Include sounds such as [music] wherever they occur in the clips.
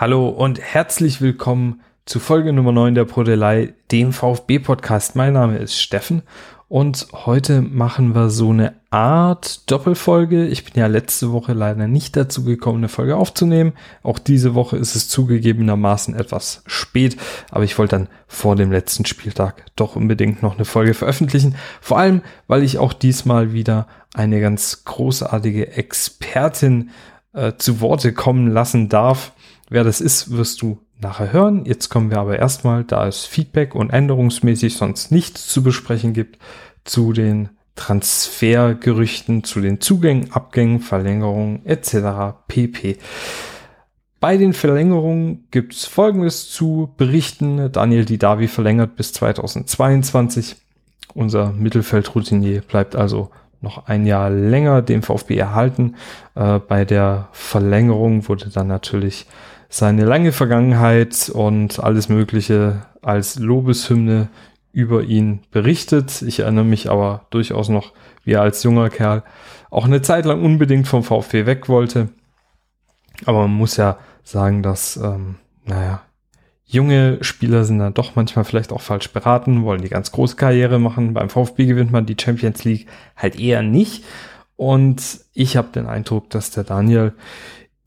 Hallo und herzlich willkommen zu Folge Nummer 9 der Prodelei, dem VfB-Podcast. Mein Name ist Steffen und heute machen wir so eine Art Doppelfolge. Ich bin ja letzte Woche leider nicht dazu gekommen, eine Folge aufzunehmen. Auch diese Woche ist es zugegebenermaßen etwas spät, aber ich wollte dann vor dem letzten Spieltag doch unbedingt noch eine Folge veröffentlichen. Vor allem, weil ich auch diesmal wieder eine ganz großartige Expertin äh, zu Worte kommen lassen darf. Wer das ist, wirst du nachher hören. Jetzt kommen wir aber erstmal, da es Feedback und änderungsmäßig sonst nichts zu besprechen gibt, zu den Transfergerüchten, zu den Zugängen, Abgängen, Verlängerungen etc. pp. Bei den Verlängerungen gibt es Folgendes zu berichten. Daniel Didavi verlängert bis 2022. Unser Mittelfeldroutinier bleibt also noch ein Jahr länger dem VfB erhalten. Äh, bei der Verlängerung wurde dann natürlich seine lange Vergangenheit und alles Mögliche als Lobeshymne über ihn berichtet. Ich erinnere mich aber durchaus noch, wie er als junger Kerl auch eine Zeit lang unbedingt vom VfB weg wollte. Aber man muss ja sagen, dass, ähm, naja, junge Spieler sind dann doch manchmal vielleicht auch falsch beraten, wollen die ganz große Karriere machen. Beim VfB gewinnt man die Champions League halt eher nicht. Und ich habe den Eindruck, dass der Daniel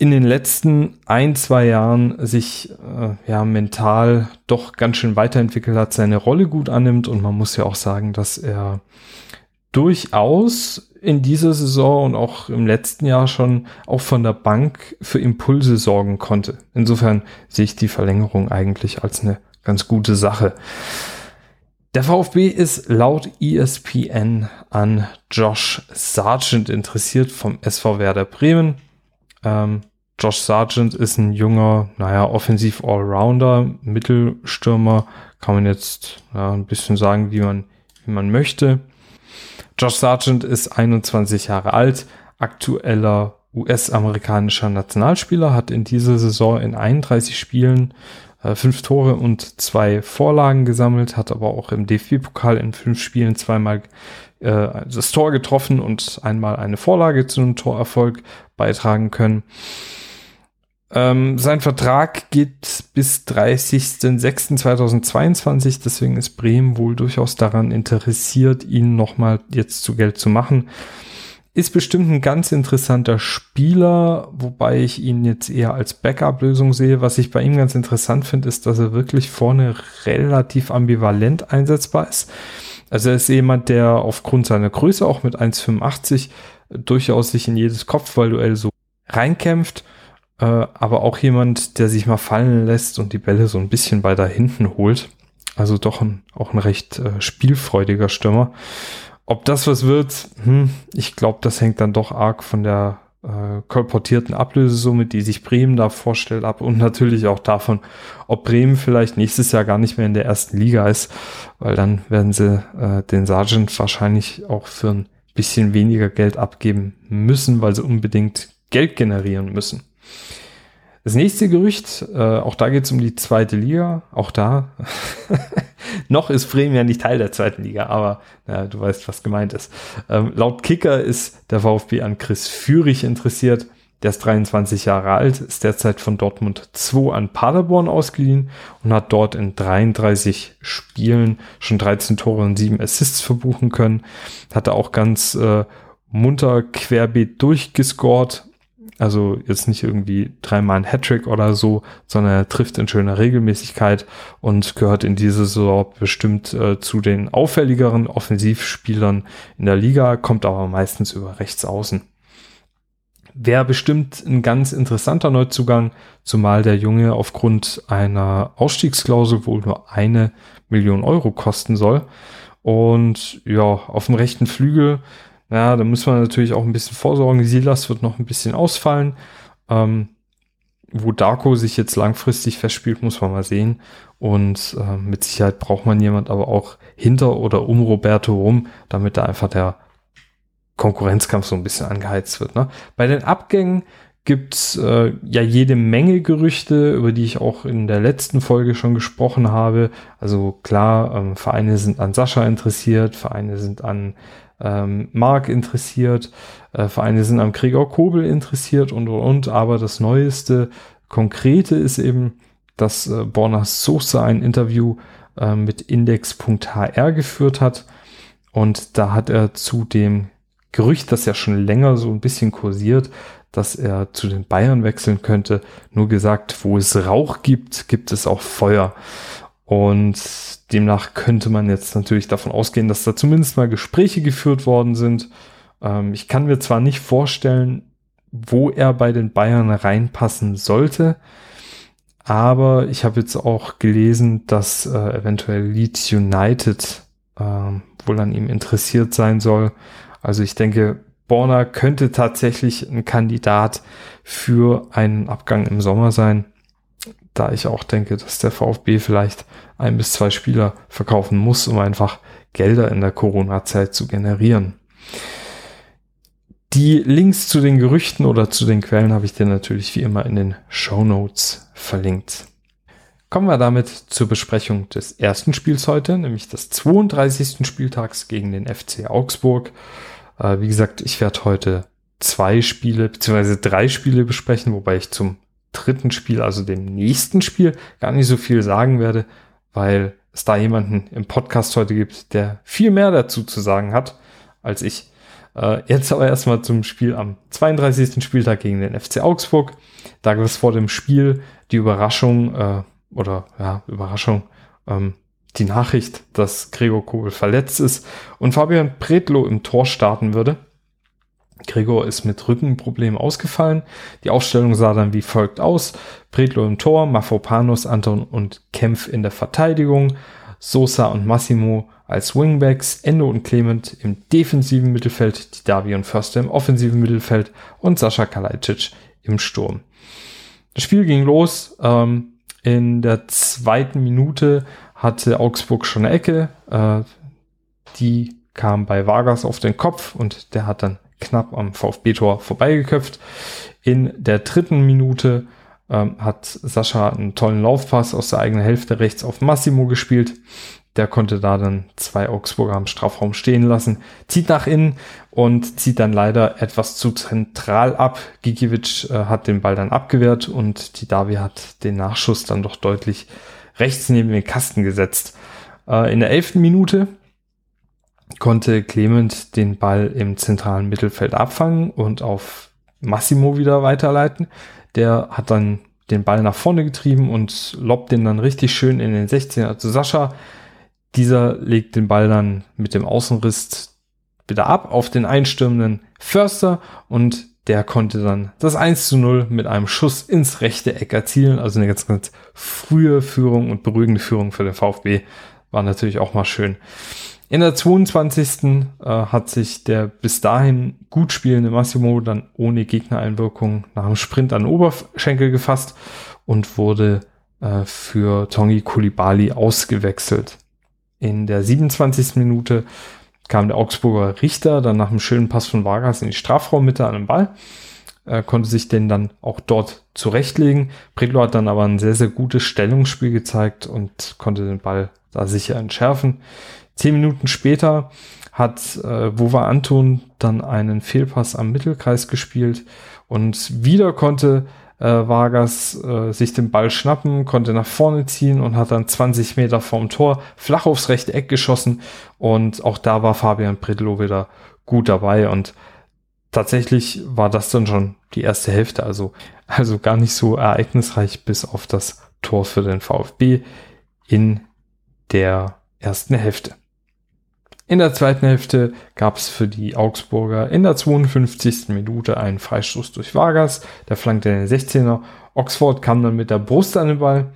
in den letzten ein, zwei Jahren sich äh, ja mental doch ganz schön weiterentwickelt hat, seine Rolle gut annimmt und man muss ja auch sagen, dass er durchaus in dieser Saison und auch im letzten Jahr schon auch von der Bank für Impulse sorgen konnte. Insofern sehe ich die Verlängerung eigentlich als eine ganz gute Sache. Der VfB ist laut ESPN an Josh Sargent interessiert vom SV Werder Bremen. Ähm, Josh Sargent ist ein junger, naja, offensiv Allrounder, Mittelstürmer, kann man jetzt ja, ein bisschen sagen, wie man, wie man möchte. Josh Sargent ist 21 Jahre alt, aktueller US-amerikanischer Nationalspieler, hat in dieser Saison in 31 Spielen fünf Tore und zwei Vorlagen gesammelt, hat aber auch im DFB-Pokal in fünf Spielen zweimal äh, das Tor getroffen und einmal eine Vorlage zu einem Torerfolg beitragen können. Ähm, sein Vertrag geht bis 30.06.2022, deswegen ist Bremen wohl durchaus daran interessiert, ihn nochmal jetzt zu Geld zu machen. Ist bestimmt ein ganz interessanter Spieler, wobei ich ihn jetzt eher als Backup-Lösung sehe. Was ich bei ihm ganz interessant finde, ist, dass er wirklich vorne relativ ambivalent einsetzbar ist. Also er ist jemand, der aufgrund seiner Größe auch mit 1,85 durchaus sich in jedes Kopfballduell so reinkämpft äh, aber auch jemand, der sich mal fallen lässt und die Bälle so ein bisschen weiter hinten holt. Also doch ein, auch ein recht äh, spielfreudiger Stürmer. Ob das was wird, hm, ich glaube, das hängt dann doch arg von der äh, kolportierten Ablösesumme, die sich Bremen da vorstellt, ab und natürlich auch davon, ob Bremen vielleicht nächstes Jahr gar nicht mehr in der ersten Liga ist, weil dann werden sie äh, den Sergeant wahrscheinlich auch für ein bisschen weniger Geld abgeben müssen, weil sie unbedingt Geld generieren müssen. Das nächste Gerücht, äh, auch da geht es um die zweite Liga. Auch da, [laughs] noch ist Bremen ja nicht Teil der zweiten Liga, aber ja, du weißt, was gemeint ist. Ähm, laut Kicker ist der VfB an Chris Führig interessiert. Der ist 23 Jahre alt, ist derzeit von Dortmund 2 an Paderborn ausgeliehen und hat dort in 33 Spielen schon 13 Tore und 7 Assists verbuchen können. Hatte auch ganz äh, munter querbeet durchgescored also jetzt nicht irgendwie dreimal ein Hattrick oder so, sondern er trifft in schöner Regelmäßigkeit und gehört in dieser Saison bestimmt äh, zu den auffälligeren Offensivspielern in der Liga, kommt aber meistens über rechts außen. Wäre bestimmt ein ganz interessanter Neuzugang, zumal der Junge aufgrund einer Ausstiegsklausel wohl nur eine Million Euro kosten soll. Und ja, auf dem rechten Flügel ja, da muss man natürlich auch ein bisschen vorsorgen. Silas wird noch ein bisschen ausfallen. Ähm, wo Darko sich jetzt langfristig festspielt, muss man mal sehen. Und äh, mit Sicherheit braucht man jemand aber auch hinter oder um Roberto rum, damit da einfach der Konkurrenzkampf so ein bisschen angeheizt wird. Ne? Bei den Abgängen gibt's äh, ja jede Menge Gerüchte, über die ich auch in der letzten Folge schon gesprochen habe. Also klar, ähm, Vereine sind an Sascha interessiert, Vereine sind an ähm, Mark interessiert, äh, Vereine sind am Gregor Kobel interessiert und und und, aber das Neueste Konkrete ist eben, dass äh, Borna Sosa ein Interview äh, mit Index.hr geführt hat. Und da hat er zu dem Gerücht, das ja schon länger so ein bisschen kursiert, dass er zu den Bayern wechseln könnte, nur gesagt, wo es Rauch gibt, gibt es auch Feuer. Und demnach könnte man jetzt natürlich davon ausgehen, dass da zumindest mal Gespräche geführt worden sind. Ähm, ich kann mir zwar nicht vorstellen, wo er bei den Bayern reinpassen sollte, aber ich habe jetzt auch gelesen, dass äh, eventuell Leeds United äh, wohl an ihm interessiert sein soll. Also ich denke, Borner könnte tatsächlich ein Kandidat für einen Abgang im Sommer sein, da ich auch denke, dass der VfB vielleicht ein bis zwei Spieler verkaufen muss, um einfach Gelder in der Corona-Zeit zu generieren. Die Links zu den Gerüchten oder zu den Quellen habe ich dir natürlich wie immer in den Show Notes verlinkt. Kommen wir damit zur Besprechung des ersten Spiels heute, nämlich des 32. Spieltags gegen den FC Augsburg. Äh, wie gesagt, ich werde heute zwei Spiele beziehungsweise drei Spiele besprechen, wobei ich zum dritten Spiel, also dem nächsten Spiel, gar nicht so viel sagen werde, weil es da jemanden im Podcast heute gibt, der viel mehr dazu zu sagen hat als ich. Äh, jetzt aber erstmal zum Spiel am 32. Spieltag gegen den FC Augsburg. Da gab es vor dem Spiel die Überraschung, äh, oder ja, Überraschung, ähm, die Nachricht, dass Gregor Kobel verletzt ist und Fabian Predlo im Tor starten würde. Gregor ist mit Rückenproblemen ausgefallen. Die Aufstellung sah dann wie folgt aus. Predlo im Tor, Mafopanos, Anton und Kempf in der Verteidigung, Sosa und Massimo als Wingbacks, Endo und Clement im defensiven Mittelfeld, die Davi und Förster im offensiven Mittelfeld und Sascha Kalajdzic im Sturm. Das Spiel ging los. Ähm, in der zweiten Minute hatte Augsburg schon eine Ecke. Äh, die kam bei Vargas auf den Kopf und der hat dann knapp am VfB-Tor vorbeigeköpft. In der dritten Minute ähm, hat Sascha einen tollen Laufpass aus der eigenen Hälfte rechts auf Massimo gespielt. Der konnte da dann zwei Augsburger am Strafraum stehen lassen, zieht nach innen und zieht dann leider etwas zu zentral ab. Gikiewicz äh, hat den Ball dann abgewehrt und die Davi hat den Nachschuss dann doch deutlich rechts neben den Kasten gesetzt. Äh, in der elften Minute konnte Clement den Ball im zentralen Mittelfeld abfangen und auf Massimo wieder weiterleiten. Der hat dann den Ball nach vorne getrieben und lobt den dann richtig schön in den 16er zu Sascha. Dieser legt den Ball dann mit dem Außenriss wieder ab auf den einstürmenden Förster und der konnte dann das 1 zu 0 mit einem Schuss ins rechte Eck erzielen. Also eine ganz, ganz frühe Führung und beruhigende Führung für den VfB. War natürlich auch mal schön. In der 22. Äh, hat sich der bis dahin gut spielende Massimo dann ohne Gegnereinwirkung nach dem Sprint an den Oberschenkel gefasst und wurde äh, für Tongi Kulibali ausgewechselt. In der 27. Minute kam der Augsburger Richter dann nach einem schönen Pass von Vargas in die Strafraummitte an den Ball. Er konnte sich den dann auch dort zurechtlegen. Predlo hat dann aber ein sehr, sehr gutes Stellungsspiel gezeigt und konnte den Ball da sicher entschärfen. Zehn Minuten später hat äh, Wova Anton dann einen Fehlpass am Mittelkreis gespielt und wieder konnte äh, Vargas äh, sich den Ball schnappen, konnte nach vorne ziehen und hat dann 20 Meter vorm Tor flach aufs rechte Eck geschossen. Und auch da war Fabian Predlo wieder gut dabei. Und tatsächlich war das dann schon die erste Hälfte. Also, also gar nicht so ereignisreich bis auf das Tor für den VfB in der ersten Hälfte. In der zweiten Hälfte gab es für die Augsburger in der 52. Minute einen Freistoß durch Vargas, der flankte den 16er. Oxford kam dann mit der Brust an den Ball.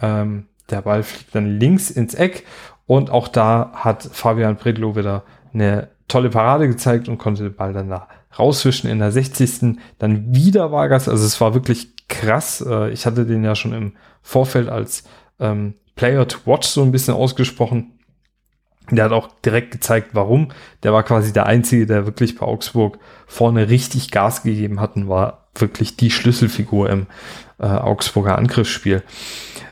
Ähm, der Ball fliegt dann links ins Eck und auch da hat Fabian Bredlow wieder eine tolle Parade gezeigt und konnte den Ball dann da rauswischen in der 60. Dann wieder Vargas, also es war wirklich krass. Äh, ich hatte den ja schon im Vorfeld als ähm, Player to Watch so ein bisschen ausgesprochen. Der hat auch direkt gezeigt, warum. Der war quasi der Einzige, der wirklich bei Augsburg vorne richtig Gas gegeben hat und war wirklich die Schlüsselfigur im äh, Augsburger Angriffsspiel.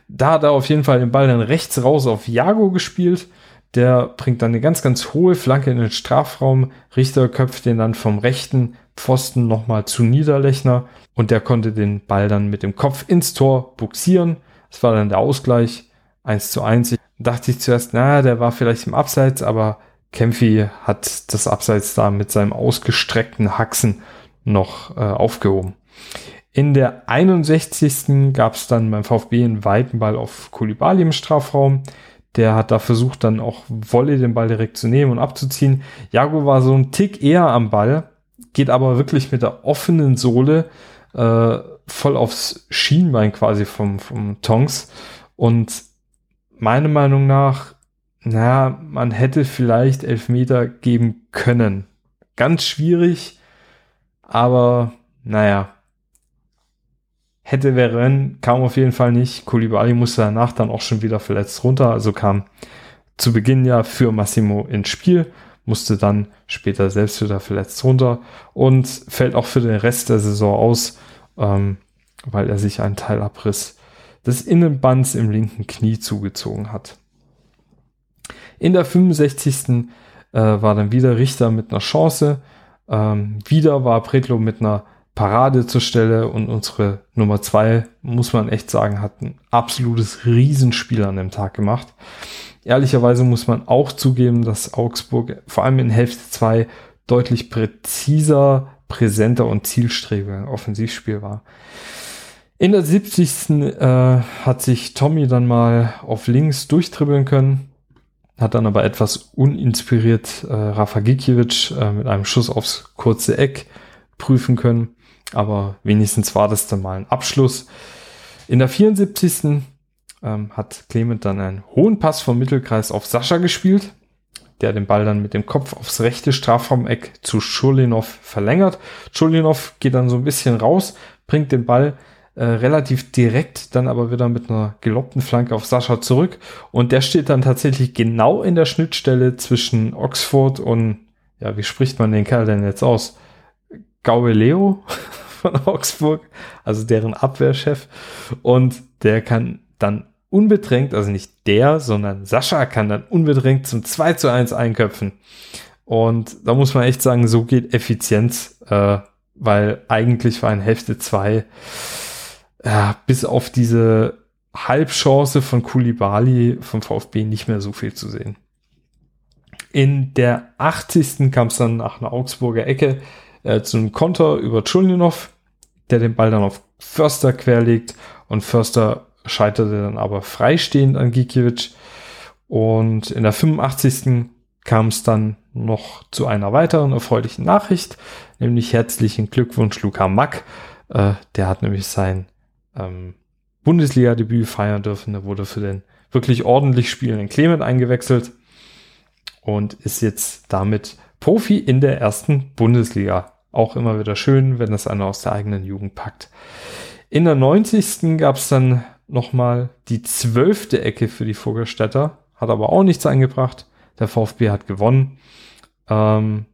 Da hat er auf jeden Fall den Ball dann rechts raus auf Jago gespielt. Der bringt dann eine ganz, ganz hohe Flanke in den Strafraum. Richter köpft den dann vom rechten Pfosten nochmal zu Niederlechner und der konnte den Ball dann mit dem Kopf ins Tor buxieren. Das war dann der Ausgleich. 1 zu 1. dachte ich zuerst, naja, der war vielleicht im Abseits, aber Kempfi hat das Abseits da mit seinem ausgestreckten Haxen noch äh, aufgehoben. In der 61. gab es dann beim VfB einen weiten Ball auf Kulibali im Strafraum. Der hat da versucht, dann auch Wolle den Ball direkt zu nehmen und abzuziehen. Jago war so ein Tick eher am Ball, geht aber wirklich mit der offenen Sohle äh, voll aufs Schienbein quasi vom, vom Tongs. Und meiner Meinung nach, naja, man hätte vielleicht Elfmeter geben können. Ganz schwierig, aber naja, hätte wäre kam auf jeden Fall nicht. Koulibaly musste danach dann auch schon wieder verletzt runter, also kam zu Beginn ja für Massimo ins Spiel, musste dann später selbst wieder verletzt runter und fällt auch für den Rest der Saison aus, ähm, weil er sich einen Teilabriss des Innenbands im linken Knie zugezogen hat. In der 65. Äh, war dann wieder Richter mit einer Chance. Ähm, wieder war Predlo mit einer Parade zur Stelle und unsere Nummer zwei, muss man echt sagen, hat ein absolutes Riesenspiel an dem Tag gemacht. Ehrlicherweise muss man auch zugeben, dass Augsburg vor allem in Hälfte zwei deutlich präziser, präsenter und zielstrebiger Offensivspiel war. In der 70. Äh, hat sich Tommy dann mal auf links durchtribbeln können, hat dann aber etwas uninspiriert äh, Rafa Gikiewicz äh, mit einem Schuss aufs kurze Eck prüfen können. Aber wenigstens war das dann mal ein Abschluss. In der 74. Ähm, hat Clement dann einen hohen Pass vom Mittelkreis auf Sascha gespielt, der den Ball dann mit dem Kopf aufs rechte Strafraumeck zu Schulinov verlängert. Schulinov geht dann so ein bisschen raus, bringt den Ball äh, relativ direkt, dann aber wieder mit einer geloppten Flanke auf Sascha zurück. Und der steht dann tatsächlich genau in der Schnittstelle zwischen Oxford und, ja, wie spricht man den Kerl denn jetzt aus? Gauleo [laughs] von Augsburg, also deren Abwehrchef. Und der kann dann unbedrängt, also nicht der, sondern Sascha kann dann unbedrängt zum 2 zu 1 einköpfen. Und da muss man echt sagen, so geht Effizienz, äh, weil eigentlich war in Hälfte 2 äh, bis auf diese Halbchance von Kulibali vom VfB nicht mehr so viel zu sehen. In der 80. kam es dann nach einer Augsburger Ecke äh, zu einem Konter über Tschulninov, der den Ball dann auf Förster querlegt und Förster scheiterte dann aber freistehend an Gikiewicz. Und in der 85. kam es dann noch zu einer weiteren erfreulichen Nachricht, nämlich herzlichen Glückwunsch Luca Mack. Äh, der hat nämlich sein ähm, Bundesliga-Debüt feiern dürfen. Er wurde für den wirklich ordentlich spielenden Clement eingewechselt und ist jetzt damit Profi in der ersten Bundesliga. Auch immer wieder schön, wenn das einer aus der eigenen Jugend packt. In der 90. gab es dann nochmal die zwölfte Ecke für die Vogelstädter, hat aber auch nichts eingebracht. Der VfB hat gewonnen. Ähm,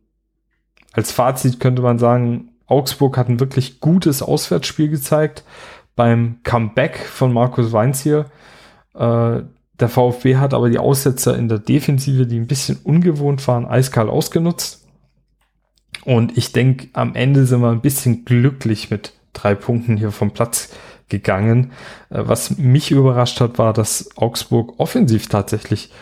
als Fazit könnte man sagen, Augsburg hat ein wirklich gutes Auswärtsspiel gezeigt. Beim Comeback von Markus Weinz hier, äh, der VfB hat aber die Aussetzer in der Defensive, die ein bisschen ungewohnt waren, eiskalt ausgenutzt. Und ich denke, am Ende sind wir ein bisschen glücklich mit drei Punkten hier vom Platz gegangen. Äh, was mich überrascht hat, war, dass Augsburg offensiv tatsächlich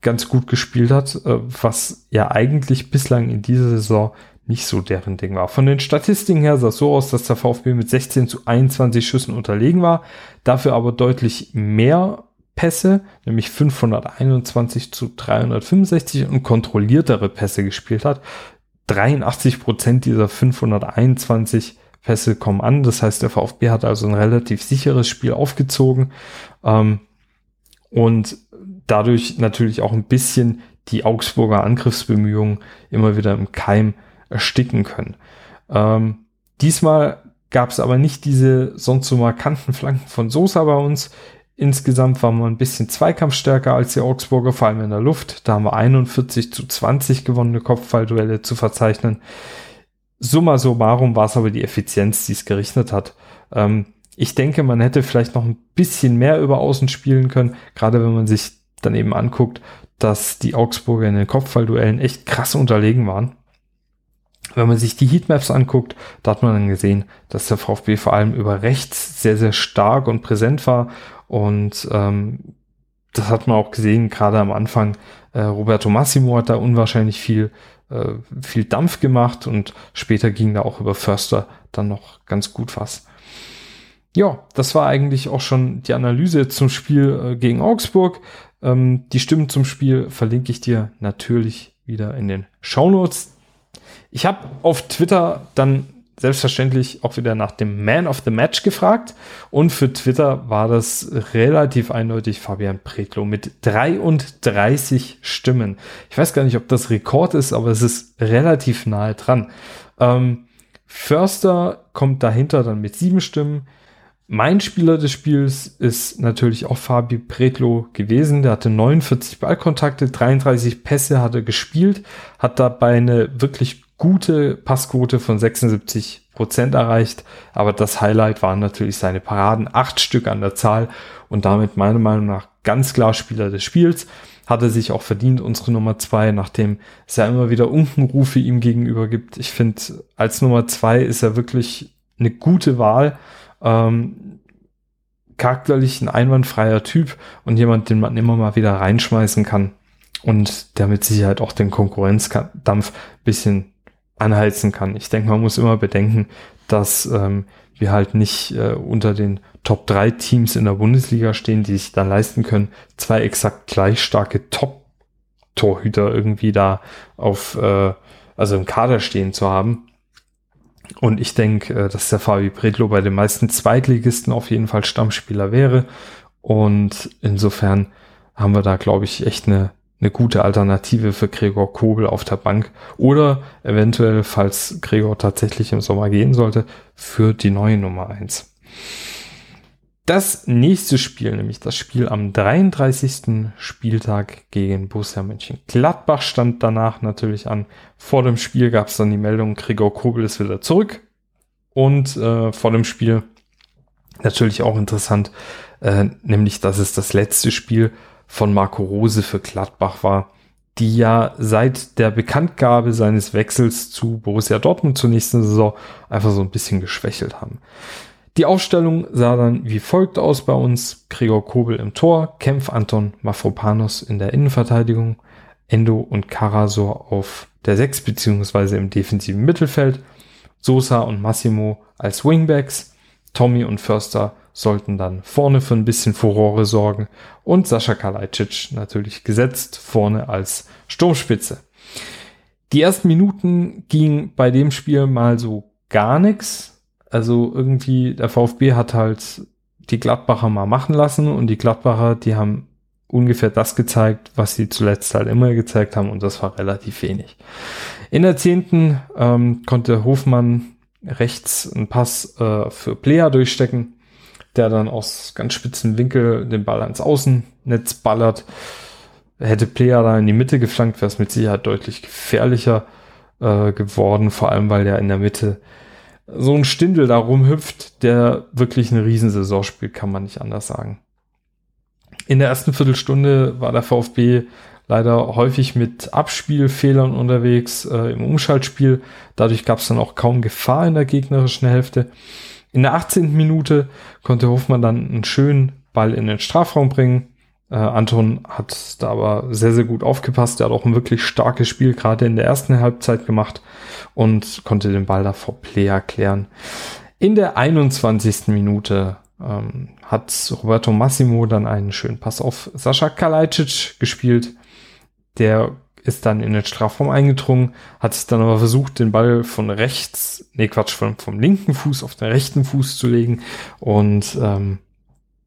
ganz gut gespielt hat, äh, was ja eigentlich bislang in dieser Saison nicht so deren Ding war. Von den Statistiken her sah es so aus, dass der VfB mit 16 zu 21 Schüssen unterlegen war, dafür aber deutlich mehr Pässe, nämlich 521 zu 365 und kontrolliertere Pässe gespielt hat. 83 Prozent dieser 521 Pässe kommen an. Das heißt, der VfB hat also ein relativ sicheres Spiel aufgezogen ähm, und dadurch natürlich auch ein bisschen die Augsburger Angriffsbemühungen immer wieder im Keim ersticken können. Ähm, diesmal gab es aber nicht diese sonst so markanten Flanken von Sosa bei uns. Insgesamt waren wir ein bisschen zweikampfstärker als die Augsburger, vor allem in der Luft. Da haben wir 41 zu 20 gewonnene Kopfballduelle zu verzeichnen. Summa summarum war es aber die Effizienz, die es gerichtet hat. Ähm, ich denke, man hätte vielleicht noch ein bisschen mehr über Außen spielen können, gerade wenn man sich dann eben anguckt, dass die Augsburger in den Kopfballduellen echt krass unterlegen waren. Wenn man sich die Heatmaps anguckt, da hat man dann gesehen, dass der VfB vor allem über rechts sehr, sehr stark und präsent war. Und ähm, das hat man auch gesehen, gerade am Anfang. Äh, Roberto Massimo hat da unwahrscheinlich viel, äh, viel Dampf gemacht und später ging da auch über Förster dann noch ganz gut was. Ja, das war eigentlich auch schon die Analyse zum Spiel äh, gegen Augsburg. Ähm, die Stimmen zum Spiel verlinke ich dir natürlich wieder in den Shownotes. Ich habe auf Twitter dann selbstverständlich auch wieder nach dem Man of the Match gefragt und für Twitter war das relativ eindeutig Fabian Pretlo mit 33 Stimmen. Ich weiß gar nicht, ob das Rekord ist, aber es ist relativ nahe dran. Ähm, Förster kommt dahinter dann mit sieben Stimmen. Mein Spieler des Spiels ist natürlich auch Fabi Pretlo gewesen. Der hatte 49 Ballkontakte, 33 Pässe hat er gespielt, hat dabei eine wirklich gute Passquote von 76 Prozent erreicht. Aber das Highlight waren natürlich seine Paraden, acht Stück an der Zahl und damit meiner Meinung nach ganz klar Spieler des Spiels. Hatte sich auch verdient, unsere Nummer zwei, nachdem es ja immer wieder Unkenrufe ihm gegenüber gibt. Ich finde, als Nummer zwei ist er wirklich eine gute Wahl ähm, charakterlich ein einwandfreier Typ und jemand, den man immer mal wieder reinschmeißen kann und der mit Sicherheit auch den Konkurrenzdampf bisschen anheizen kann. Ich denke, man muss immer bedenken, dass ähm, wir halt nicht äh, unter den Top 3 Teams in der Bundesliga stehen, die sich dann leisten können, zwei exakt gleich starke Top-Torhüter irgendwie da auf, äh, also im Kader stehen zu haben. Und ich denke, äh, dass der Fabi Predlo bei den meisten Zweitligisten auf jeden Fall Stammspieler wäre. Und insofern haben wir da, glaube ich, echt eine, eine gute Alternative für Gregor Kobel auf der Bank. Oder eventuell, falls Gregor tatsächlich im Sommer gehen sollte, für die neue Nummer eins. Das nächste Spiel, nämlich das Spiel am 33. Spieltag gegen Borussia Mönchengladbach stand danach natürlich an. Vor dem Spiel gab es dann die Meldung, Gregor Kobel ist wieder zurück. Und äh, vor dem Spiel natürlich auch interessant, äh, nämlich dass es das letzte Spiel von Marco Rose für Gladbach war, die ja seit der Bekanntgabe seines Wechsels zu Borussia Dortmund zur nächsten Saison einfach so ein bisschen geschwächelt haben. Die Aufstellung sah dann wie folgt aus bei uns. Gregor Kobel im Tor, Kempf Anton Mafropanos in der Innenverteidigung, Endo und Karasor auf der 6 beziehungsweise im defensiven Mittelfeld, Sosa und Massimo als Wingbacks, Tommy und Förster sollten dann vorne für ein bisschen Furore sorgen und Sascha Kalajdzic natürlich gesetzt vorne als Sturmspitze. Die ersten Minuten ging bei dem Spiel mal so gar nichts. Also irgendwie, der VfB hat halt die Gladbacher mal machen lassen und die Gladbacher, die haben ungefähr das gezeigt, was sie zuletzt halt immer gezeigt haben und das war relativ wenig. In der zehnten ähm, konnte Hofmann rechts einen Pass äh, für Player durchstecken, der dann aus ganz spitzen Winkel den Ball ans Außennetz ballert. Hätte Player da in die Mitte geflankt, wäre es mit Sicherheit deutlich gefährlicher äh, geworden, vor allem weil er in der Mitte so ein Stindel da rumhüpft, der wirklich eine Riesensaison spielt, kann man nicht anders sagen. In der ersten Viertelstunde war der VfB leider häufig mit Abspielfehlern unterwegs äh, im Umschaltspiel. Dadurch gab es dann auch kaum Gefahr in der gegnerischen Hälfte. In der 18. Minute konnte Hofmann dann einen schönen Ball in den Strafraum bringen. Äh, Anton hat da aber sehr, sehr gut aufgepasst. Er hat auch ein wirklich starkes Spiel gerade in der ersten Halbzeit gemacht und konnte den Ball da vor Player klären. In der 21. Minute ähm, hat Roberto Massimo dann einen schönen Pass auf Sascha Kalajdzic gespielt. Der ist dann in den Strafraum eingedrungen, hat sich dann aber versucht, den Ball von rechts, nee Quatsch, vom, vom linken Fuß auf den rechten Fuß zu legen und ähm,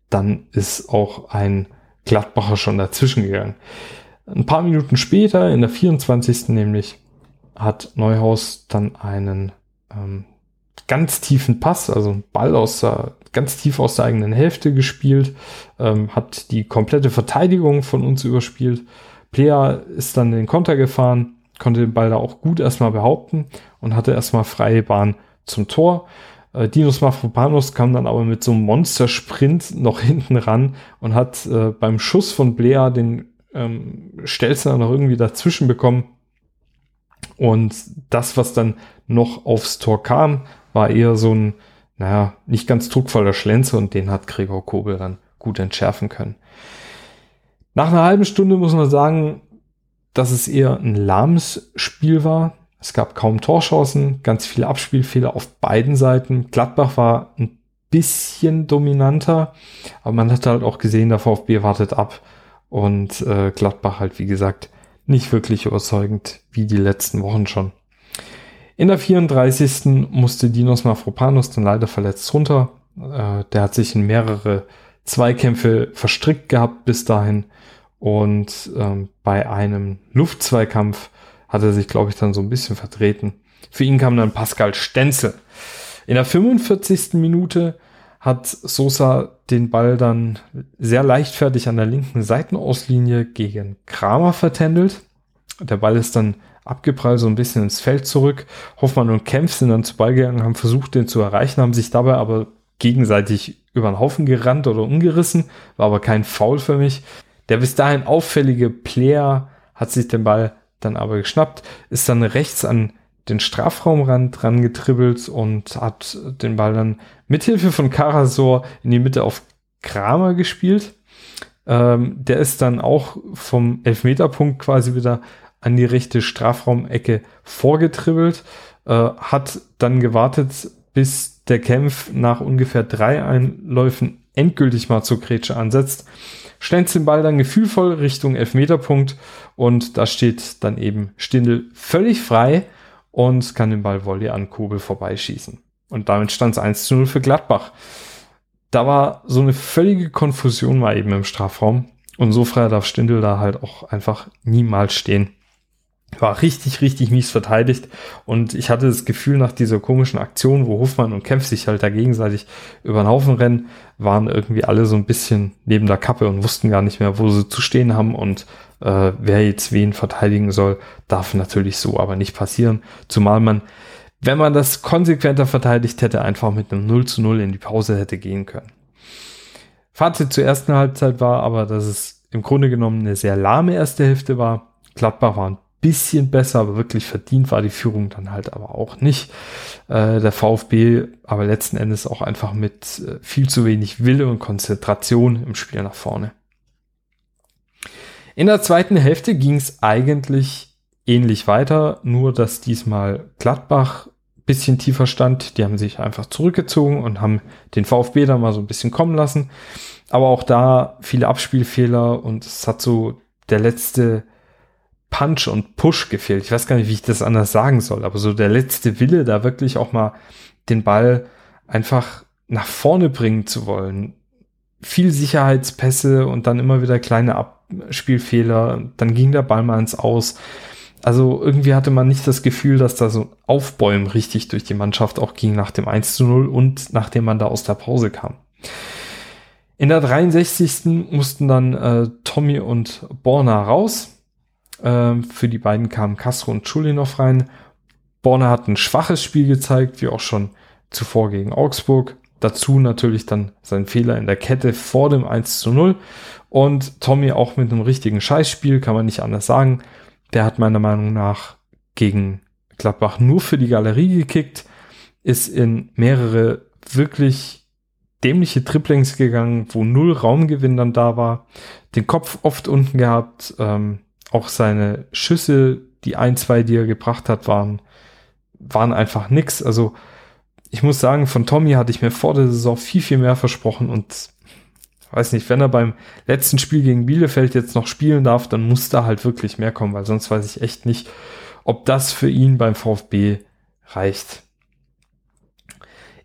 dann ist auch ein Gladbacher schon dazwischen gegangen. Ein paar Minuten später, in der 24. nämlich, hat Neuhaus dann einen ähm, ganz tiefen Pass, also einen Ball aus der, ganz tief aus der eigenen Hälfte gespielt, ähm, hat die komplette Verteidigung von uns überspielt. Player ist dann den Konter gefahren, konnte den Ball da auch gut erstmal behaupten und hatte erstmal freie Bahn zum Tor. Äh, Dinos Mafropanos kam dann aber mit so einem Monstersprint noch hinten ran und hat äh, beim Schuss von Blair den ähm, Stelzner noch irgendwie dazwischen bekommen. Und das, was dann noch aufs Tor kam, war eher so ein, naja, nicht ganz druckvoller Schlenzer und den hat Gregor Kobel dann gut entschärfen können. Nach einer halben Stunde muss man sagen, dass es eher ein lahmes Spiel war. Es gab kaum Torchancen, ganz viele Abspielfehler auf beiden Seiten. Gladbach war ein bisschen dominanter, aber man hat halt auch gesehen, der VfB wartet ab und äh, Gladbach halt, wie gesagt, nicht wirklich überzeugend wie die letzten Wochen schon. In der 34. musste Dinos Mafropanos dann leider verletzt runter. Äh, der hat sich in mehrere Zweikämpfe verstrickt gehabt bis dahin. Und ähm, bei einem Luftzweikampf hat er sich, glaube ich, dann so ein bisschen vertreten. Für ihn kam dann Pascal Stenzel. In der 45. Minute hat Sosa den Ball dann sehr leichtfertig an der linken Seitenauslinie gegen Kramer vertändelt. Der Ball ist dann abgeprallt so ein bisschen ins Feld zurück. Hoffmann und Kempf sind dann zu Ball gegangen, haben versucht, den zu erreichen, haben sich dabei aber gegenseitig über den Haufen gerannt oder umgerissen, war aber kein Foul für mich. Der bis dahin auffällige Player hat sich den Ball dann aber geschnappt, ist dann rechts an den Strafraumrand dran getribbelt und hat den Ball dann mithilfe von Karasor in die Mitte auf Kramer gespielt. Ähm, der ist dann auch vom Elfmeterpunkt quasi wieder an die rechte Strafraumecke vorgetribbelt, äh, hat dann gewartet, bis der Kämpf nach ungefähr drei Einläufen endgültig mal zur Grätsche ansetzt. Schlänzt den Ball dann gefühlvoll Richtung Elfmeterpunkt und da steht dann eben Stindel völlig frei und kann den Ball Volley an Kobel vorbeischießen. Und damit stand es 1 zu 0 für Gladbach. Da war so eine völlige Konfusion mal eben im Strafraum. Und so frei darf Stindel da halt auch einfach niemals stehen war richtig, richtig mies verteidigt. Und ich hatte das Gefühl, nach dieser komischen Aktion, wo Hofmann und Kempf sich halt da gegenseitig über den Haufen rennen, waren irgendwie alle so ein bisschen neben der Kappe und wussten gar nicht mehr, wo sie zu stehen haben und äh, wer jetzt wen verteidigen soll, darf natürlich so aber nicht passieren. Zumal man, wenn man das konsequenter verteidigt hätte, einfach mit einem 0 zu 0 in die Pause hätte gehen können. Fazit zur ersten Halbzeit war aber, dass es im Grunde genommen eine sehr lahme erste Hälfte war. Gladbach war ein bisschen besser, aber wirklich verdient war die Führung dann halt aber auch nicht. Äh, der VfB aber letzten Endes auch einfach mit äh, viel zu wenig Wille und Konzentration im Spiel nach vorne. In der zweiten Hälfte ging es eigentlich ähnlich weiter, nur dass diesmal Gladbach bisschen tiefer stand. Die haben sich einfach zurückgezogen und haben den VfB dann mal so ein bisschen kommen lassen. Aber auch da viele Abspielfehler und es hat so der letzte Punch und Push gefehlt. Ich weiß gar nicht, wie ich das anders sagen soll, aber so der letzte Wille, da wirklich auch mal den Ball einfach nach vorne bringen zu wollen. Viel Sicherheitspässe und dann immer wieder kleine Abspielfehler. Dann ging der Ball mal ins Aus. Also irgendwie hatte man nicht das Gefühl, dass da so ein Aufbäumen richtig durch die Mannschaft auch ging nach dem 1 zu 0 und nachdem man da aus der Pause kam. In der 63. mussten dann äh, Tommy und Borna raus. Ähm, für die beiden kamen Castro und Chulinov rein. Borna hat ein schwaches Spiel gezeigt, wie auch schon zuvor gegen Augsburg. Dazu natürlich dann sein Fehler in der Kette vor dem 1 zu 0. Und Tommy auch mit einem richtigen Scheißspiel, kann man nicht anders sagen. Der hat meiner Meinung nach gegen Gladbach nur für die Galerie gekickt, ist in mehrere wirklich dämliche Triplings gegangen, wo null Raumgewinn dann da war, den Kopf oft unten gehabt, ähm, auch seine Schüsse, die ein, zwei, die er gebracht hat, waren, waren einfach nix. Also ich muss sagen, von Tommy hatte ich mir vor der Saison viel, viel mehr versprochen und weiß nicht, wenn er beim letzten Spiel gegen Bielefeld jetzt noch spielen darf, dann muss da halt wirklich mehr kommen, weil sonst weiß ich echt nicht, ob das für ihn beim VfB reicht.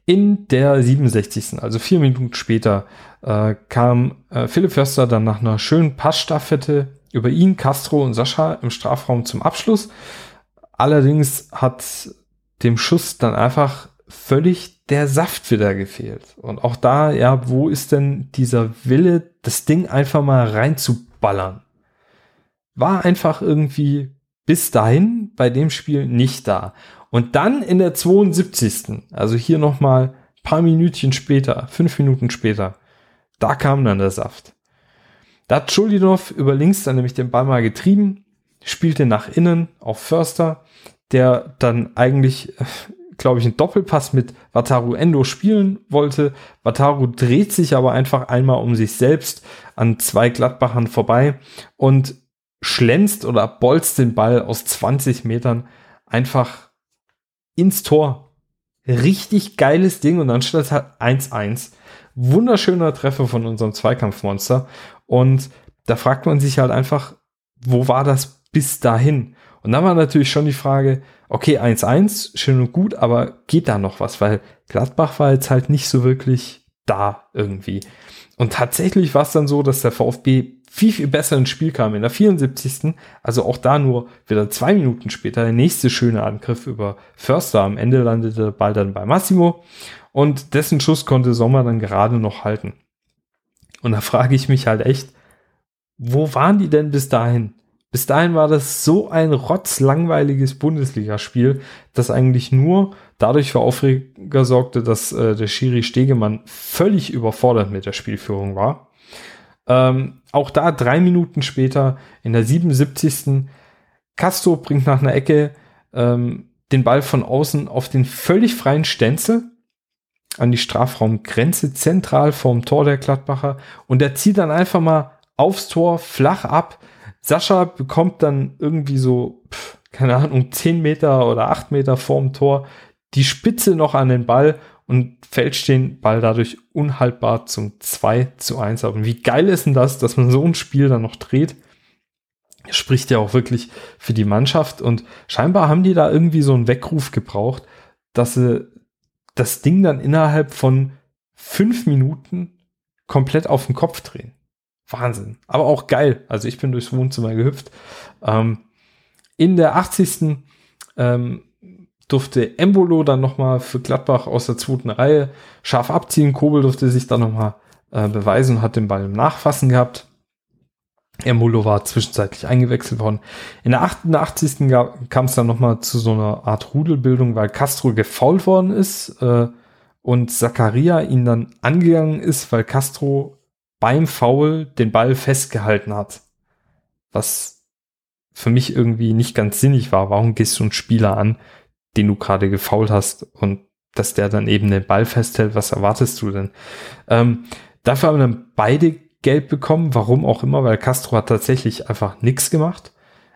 In der 67. also vier Minuten später, äh, kam äh, Philipp Förster dann nach einer schönen Passstaffette über ihn, Castro und Sascha im Strafraum zum Abschluss. Allerdings hat dem Schuss dann einfach völlig der Saft wieder gefehlt. Und auch da, ja, wo ist denn dieser Wille, das Ding einfach mal reinzuballern? War einfach irgendwie bis dahin bei dem Spiel nicht da. Und dann in der 72. Also hier nochmal paar Minütchen später, fünf Minuten später, da kam dann der Saft. Da hat Schuldinov über links dann nämlich den Ball mal getrieben, spielte nach innen auf Förster, der dann eigentlich, glaube ich, einen Doppelpass mit Wataru Endo spielen wollte. Wataru dreht sich aber einfach einmal um sich selbst an zwei Gladbachern vorbei und schlänzt oder bolzt den Ball aus 20 Metern einfach ins Tor. Richtig geiles Ding und dann steht es halt 1-1. Wunderschöner Treffer von unserem Zweikampfmonster. Und da fragt man sich halt einfach, wo war das bis dahin? Und dann war natürlich schon die Frage, okay, 1-1, schön und gut, aber geht da noch was? Weil Gladbach war jetzt halt nicht so wirklich da irgendwie. Und tatsächlich war es dann so, dass der VfB viel, viel besser ins Spiel kam in der 74. Also auch da nur wieder zwei Minuten später der nächste schöne Angriff über Förster. Am Ende landete der Ball dann bei Massimo und dessen Schuss konnte Sommer dann gerade noch halten. Und da frage ich mich halt echt, wo waren die denn bis dahin? Bis dahin war das so ein rotzlangweiliges Bundesligaspiel, das eigentlich nur dadurch für Aufreger sorgte, dass äh, der Schiri Stegemann völlig überfordert mit der Spielführung war. Ähm, auch da drei Minuten später in der 77. Castro bringt nach einer Ecke ähm, den Ball von außen auf den völlig freien Stenzel an die Strafraumgrenze zentral vorm Tor der Gladbacher und er zieht dann einfach mal aufs Tor flach ab Sascha bekommt dann irgendwie so, pff, keine Ahnung, 10 Meter oder 8 Meter vorm Tor die Spitze noch an den Ball und fälscht den Ball dadurch unhaltbar zum 2 zu 1 ab. Und wie geil ist denn das, dass man so ein Spiel dann noch dreht? Spricht ja auch wirklich für die Mannschaft und scheinbar haben die da irgendwie so einen Weckruf gebraucht, dass sie das Ding dann innerhalb von fünf Minuten komplett auf den Kopf drehen. Wahnsinn. Aber auch geil. Also ich bin durchs Wohnzimmer gehüpft. Ähm, in der 80. Ähm, durfte Embolo dann nochmal für Gladbach aus der zweiten Reihe scharf abziehen. Kobel durfte sich dann nochmal äh, beweisen und hat den Ball im Nachfassen gehabt. Embolo war zwischenzeitlich eingewechselt worden. In der 88. kam es dann nochmal zu so einer Art Rudelbildung, weil Castro gefault worden ist äh, und Zakaria ihn dann angegangen ist, weil Castro beim Foul den Ball festgehalten hat. Was für mich irgendwie nicht ganz sinnig war. Warum gehst du einen Spieler an, den du gerade gefault hast und dass der dann eben den Ball festhält? Was erwartest du denn? Ähm, dafür haben dann beide Geld bekommen, warum auch immer, weil Castro hat tatsächlich einfach nichts gemacht.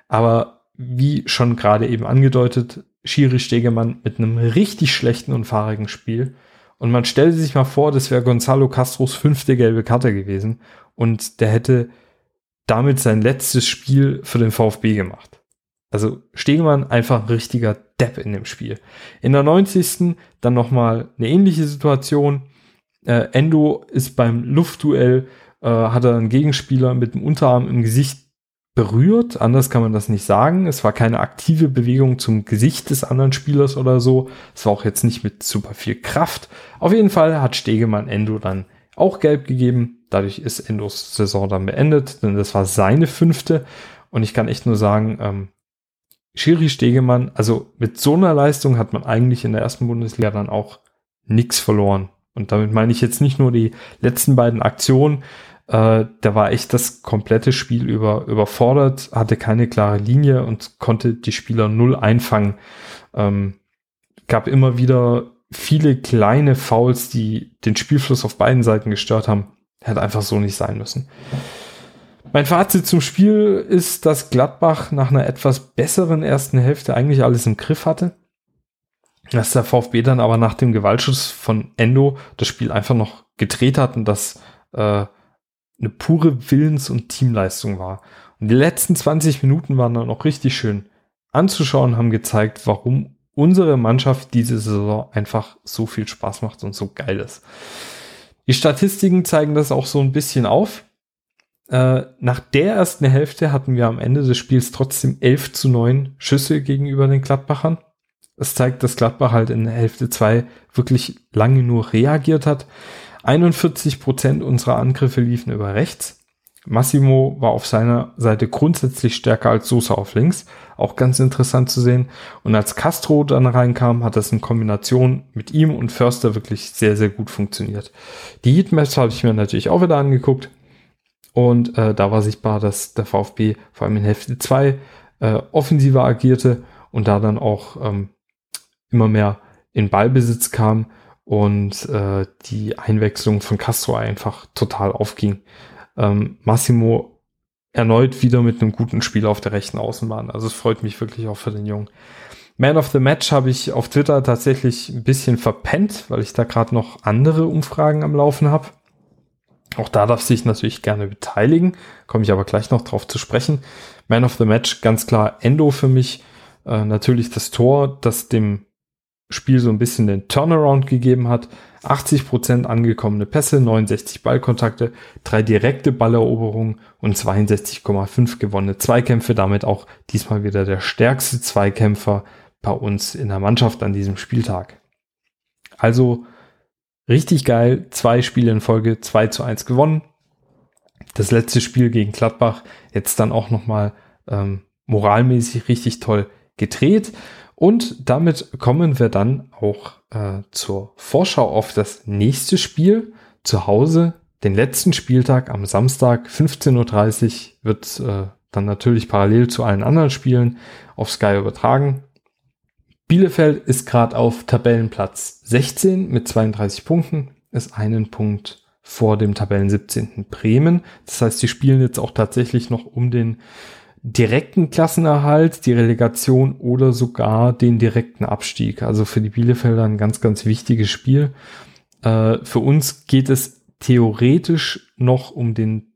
Aber wie schon gerade eben angedeutet, Schiri Stegemann mit einem richtig schlechten und fahrigen Spiel und man stellt sich mal vor, das wäre Gonzalo Castros fünfte gelbe Karte gewesen und der hätte damit sein letztes Spiel für den VfB gemacht. Also Stegemann einfach ein richtiger Depp in dem Spiel. In der 90. dann nochmal eine ähnliche Situation. Äh, Endo ist beim Luftduell, äh, hat er einen Gegenspieler mit dem Unterarm im Gesicht berührt. Anders kann man das nicht sagen. Es war keine aktive Bewegung zum Gesicht des anderen Spielers oder so. Es war auch jetzt nicht mit super viel Kraft. Auf jeden Fall hat Stegemann Endo dann auch gelb gegeben. Dadurch ist Endos Saison dann beendet, denn das war seine fünfte. Und ich kann echt nur sagen, ähm, Schiri Stegemann, also mit so einer Leistung hat man eigentlich in der ersten Bundesliga dann auch nichts verloren. Und damit meine ich jetzt nicht nur die letzten beiden Aktionen, äh, der war echt das komplette Spiel über überfordert, hatte keine klare Linie und konnte die Spieler null einfangen. Ähm, gab immer wieder viele kleine Fouls, die den Spielfluss auf beiden Seiten gestört haben. Hätte einfach so nicht sein müssen. Mein Fazit zum Spiel ist, dass Gladbach nach einer etwas besseren ersten Hälfte eigentlich alles im Griff hatte. Dass der VfB dann aber nach dem Gewaltschuss von Endo das Spiel einfach noch gedreht hat und dass äh, eine pure Willens- und Teamleistung war. Und die letzten 20 Minuten waren dann auch richtig schön anzuschauen, haben gezeigt, warum unsere Mannschaft diese Saison einfach so viel Spaß macht und so geil ist. Die Statistiken zeigen das auch so ein bisschen auf. Äh, nach der ersten Hälfte hatten wir am Ende des Spiels trotzdem 11 zu 9 Schüsse gegenüber den Gladbachern. Das zeigt, dass Gladbach halt in der Hälfte 2 wirklich lange nur reagiert hat. 41 Prozent unserer Angriffe liefen über rechts. Massimo war auf seiner Seite grundsätzlich stärker als Sosa auf links. Auch ganz interessant zu sehen. Und als Castro dann reinkam, hat das in Kombination mit ihm und Förster wirklich sehr, sehr gut funktioniert. Die Heatmaps habe ich mir natürlich auch wieder angeguckt. Und äh, da war sichtbar, dass der VfB vor allem in Hälfte 2 äh, offensiver agierte und da dann auch ähm, immer mehr in Ballbesitz kam und äh, die Einwechslung von Castro einfach total aufging. Ähm, Massimo erneut wieder mit einem guten Spiel auf der rechten Außenbahn. Also es freut mich wirklich auch für den Jungen. Man of the Match habe ich auf Twitter tatsächlich ein bisschen verpennt, weil ich da gerade noch andere Umfragen am Laufen habe. Auch da darf sich natürlich gerne beteiligen, komme ich aber gleich noch drauf zu sprechen. Man of the Match, ganz klar Endo für mich. Äh, natürlich das Tor, das dem Spiel so ein bisschen den Turnaround gegeben hat. 80% angekommene Pässe, 69 Ballkontakte, drei direkte Balleroberungen und 62,5 gewonnene Zweikämpfe. Damit auch diesmal wieder der stärkste Zweikämpfer bei uns in der Mannschaft an diesem Spieltag. Also richtig geil, zwei Spiele in Folge, 2 zu 1 gewonnen. Das letzte Spiel gegen Gladbach jetzt dann auch nochmal ähm, moralmäßig richtig toll gedreht. Und damit kommen wir dann auch äh, zur Vorschau auf das nächste Spiel zu Hause. Den letzten Spieltag am Samstag 15.30 Uhr wird äh, dann natürlich parallel zu allen anderen Spielen auf Sky übertragen. Bielefeld ist gerade auf Tabellenplatz 16 mit 32 Punkten, ist einen Punkt vor dem Tabellen 17. Bremen. Das heißt, sie spielen jetzt auch tatsächlich noch um den direkten Klassenerhalt, die Relegation oder sogar den direkten Abstieg. Also für die Bielefelder ein ganz, ganz wichtiges Spiel. Äh, für uns geht es theoretisch noch um den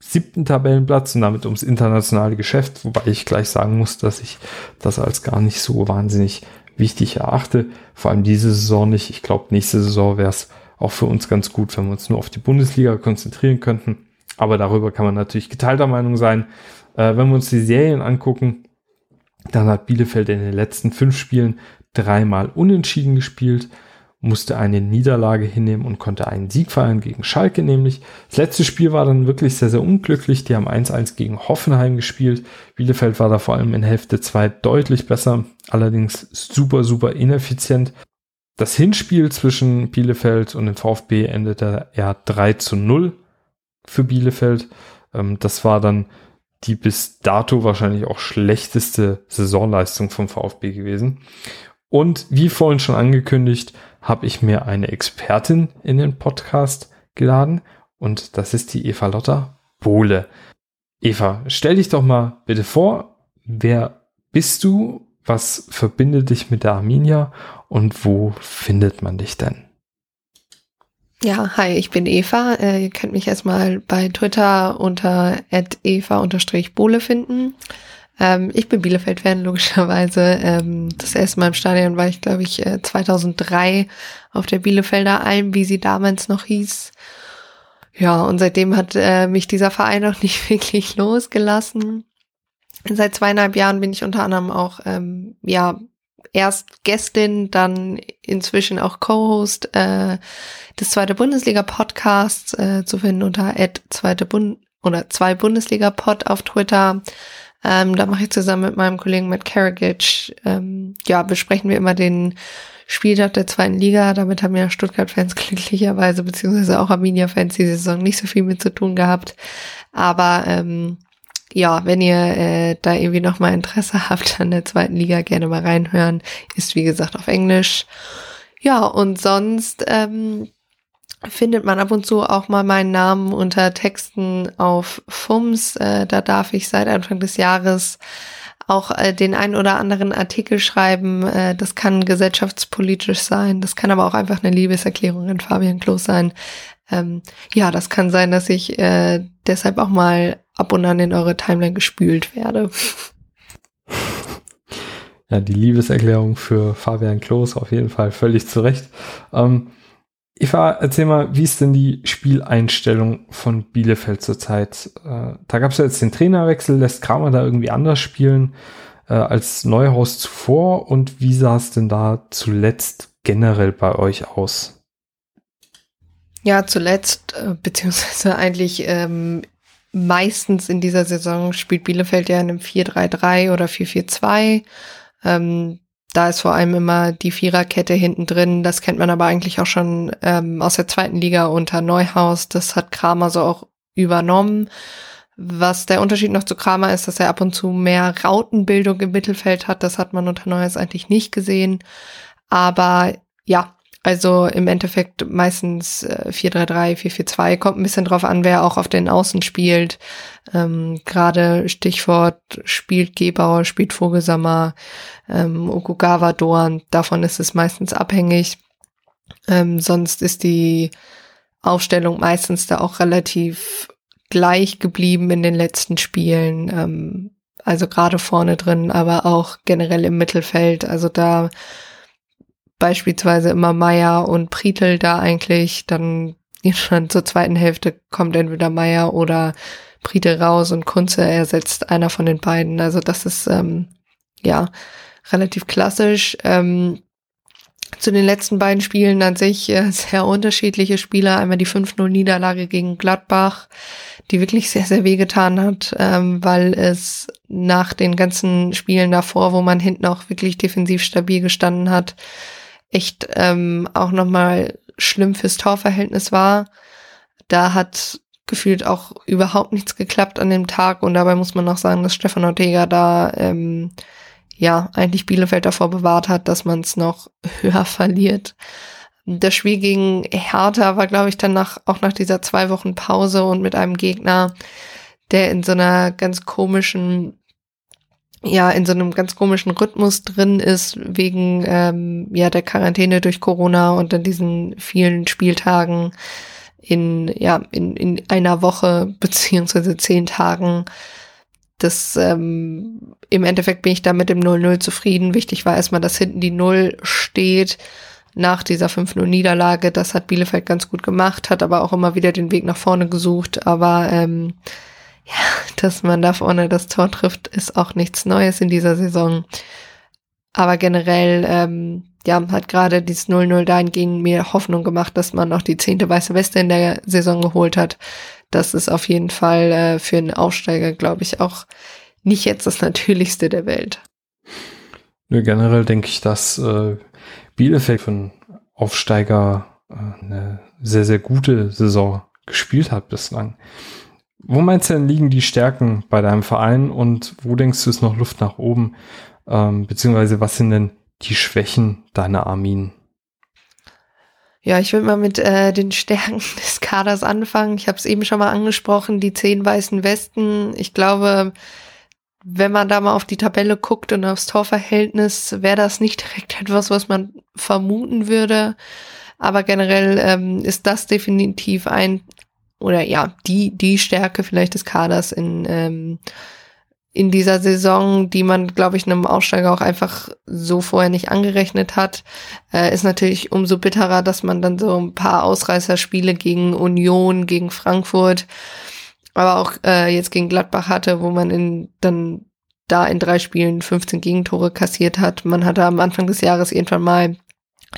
siebten Tabellenplatz und damit ums internationale Geschäft, wobei ich gleich sagen muss, dass ich das als gar nicht so wahnsinnig wichtig erachte. Vor allem diese Saison nicht. Ich glaube, nächste Saison wäre es auch für uns ganz gut, wenn wir uns nur auf die Bundesliga konzentrieren könnten. Aber darüber kann man natürlich geteilter Meinung sein. Äh, wenn wir uns die Serien angucken, dann hat Bielefeld in den letzten fünf Spielen dreimal unentschieden gespielt, musste eine Niederlage hinnehmen und konnte einen Sieg feiern gegen Schalke nämlich. Das letzte Spiel war dann wirklich sehr, sehr unglücklich. Die haben 1-1 gegen Hoffenheim gespielt. Bielefeld war da vor allem in Hälfte 2 deutlich besser, allerdings super, super ineffizient. Das Hinspiel zwischen Bielefeld und dem VfB endete ja 3 zu 0 für Bielefeld. Ähm, das war dann die bis dato wahrscheinlich auch schlechteste Saisonleistung vom VfB gewesen. Und wie vorhin schon angekündigt, habe ich mir eine Expertin in den Podcast geladen und das ist die Eva Lotter Bohle. Eva, stell dich doch mal bitte vor, wer bist du, was verbindet dich mit der Arminia und wo findet man dich denn? Ja, hi, ich bin Eva. Äh, ihr könnt mich erstmal bei Twitter unter eva-bohle finden. Ähm, ich bin Bielefeld-Fan, logischerweise. Ähm, das erste Mal im Stadion war ich, glaube ich, 2003 äh, auf der Bielefelder Alm, wie sie damals noch hieß. Ja, und seitdem hat äh, mich dieser Verein auch [laughs] nicht wirklich losgelassen. Seit zweieinhalb Jahren bin ich unter anderem auch ähm, ja erst Gästin, dann inzwischen auch Co-Host äh, des zweite Bundesliga Podcasts äh, zu finden unter zweite Bund oder zwei Bundesliga Pod auf Twitter. Ähm, da mache ich zusammen mit meinem Kollegen Matt Carriage, ähm, ja, besprechen wir immer den Spieltag der zweiten Liga. Damit haben ja Stuttgart-Fans [laughs] glücklicherweise, beziehungsweise auch Arminia-Fans die Saison nicht so viel mit zu tun gehabt. Aber ähm, ja, wenn ihr äh, da irgendwie noch mal Interesse [laughs] habt an der zweiten Liga, gerne mal reinhören. Ist wie gesagt auf Englisch. Ja, und sonst ähm, findet man ab und zu auch mal meinen Namen unter Texten auf FUMS. Äh, da darf ich seit Anfang des Jahres auch äh, den ein oder anderen Artikel schreiben. Äh, das kann gesellschaftspolitisch sein, das kann aber auch einfach eine Liebeserklärung an Fabian Klos sein. Ähm, ja, das kann sein, dass ich äh, deshalb auch mal ab und an in eure Timeline gespült werde. [laughs] Ja, die Liebeserklärung für Fabian Klos auf jeden Fall völlig zu Recht. Ähm, Eva, erzähl mal, wie ist denn die Spieleinstellung von Bielefeld zurzeit? Äh, da gab es ja jetzt den Trainerwechsel, lässt Kramer da irgendwie anders spielen äh, als Neuhaus zuvor und wie sah es denn da zuletzt generell bei euch aus? Ja, zuletzt, äh, [laughs] beziehungsweise eigentlich ähm, meistens in dieser Saison spielt Bielefeld ja in einem 4-3-3 oder 4-4-2. Ähm, da ist vor allem immer die Viererkette hinten drin. Das kennt man aber eigentlich auch schon ähm, aus der zweiten Liga unter Neuhaus. Das hat Kramer so auch übernommen. Was der Unterschied noch zu Kramer ist, dass er ab und zu mehr Rautenbildung im Mittelfeld hat. Das hat man unter Neues eigentlich nicht gesehen. Aber ja, also im Endeffekt meistens äh, 4-3-3, 4-4-2, kommt ein bisschen drauf an, wer auch auf den Außen spielt. Ähm, Gerade Stichwort spielt Gebauer, spielt Vogelsammer, ähm, Okugawa, Dorn, davon ist es meistens abhängig. Ähm, sonst ist die Aufstellung meistens da auch relativ gleich geblieben in den letzten Spielen. Ähm, also gerade vorne drin, aber auch generell im Mittelfeld. Also da beispielsweise immer Meier und Pritel da eigentlich, dann [laughs] schon zur zweiten Hälfte kommt entweder Meier oder Pritel raus und Kunze ersetzt einer von den beiden. Also das ist ähm, ja relativ klassisch. Ähm, zu den letzten beiden Spielen an sich äh, sehr unterschiedliche Spieler. Einmal die 5-0-Niederlage gegen Gladbach, die wirklich sehr, sehr wehgetan hat, ähm, weil es nach den ganzen Spielen davor, wo man hinten auch wirklich defensiv stabil gestanden hat, echt ähm, auch nochmal schlimm fürs Torverhältnis war. Da hat gefühlt auch überhaupt nichts geklappt an dem Tag und dabei muss man noch sagen, dass Stefan Ortega da ähm, ja eigentlich Bielefeld davor bewahrt hat, dass man es noch [laughs] höher verliert. Das Spiel gegen Hertha war, glaube ich, dann nach, auch nach dieser zwei Wochen Pause und mit einem Gegner, der in so einer ganz komischen ja in so einem ganz komischen Rhythmus drin ist wegen ähm, ja der Quarantäne durch Corona und dann diesen vielen Spieltagen in ja in, in einer Woche [laughs] beziehungsweise zehn Tagen. Das ähm, im Endeffekt bin ich da mit dem 0-0 zufrieden. Wichtig war erstmal, dass hinten die Null steht nach dieser 5-0-Niederlage. Das hat Bielefeld ganz gut gemacht, hat aber auch immer wieder den Weg nach vorne gesucht. Aber ähm, ja, [laughs] dass man da vorne das Tor trifft, ist auch nichts Neues in dieser Saison. Aber generell, ähm, ja, hat gerade dieses 0-0 dahingehend mir Hoffnung gemacht, dass man noch die zehnte weiße Weste in der Saison geholt hat. Das ist auf jeden Fall äh, für einen Aufsteiger, glaube ich, auch nicht jetzt das [laughs] Natürlichste der Welt. Nö, generell denke ich, dass äh, Bielefeld von Aufsteiger äh, eine sehr, sehr gute Saison gespielt hat bislang. Wo meinst du denn liegen die Stärken bei deinem Verein und wo denkst du ist noch Luft nach oben? Ähm, beziehungsweise was sind denn die Schwächen deiner Armin? Ja, ich will mal mit äh, den Stärken [laughs] des Kaders anfangen. Ich habe es eben schon mal angesprochen, die zehn weißen Westen. Ich glaube, wenn man da mal auf die Tabelle guckt und aufs Torverhältnis, wäre das nicht [laughs] direkt etwas, was man vermuten würde. Aber generell ähm, ist das definitiv ein oder ja, die, die Stärke vielleicht des Kaders in, ähm, in dieser Saison, die man, glaube ich, einem Aussteiger auch einfach so vorher nicht angerechnet hat, äh, ist natürlich umso bitterer, dass man dann so ein paar Ausreißerspiele gegen Union, gegen Frankfurt, aber auch äh, jetzt gegen Gladbach hatte, wo man in dann da in drei Spielen 15 Gegentore kassiert hat. Man hatte am Anfang des Jahres irgendwann mal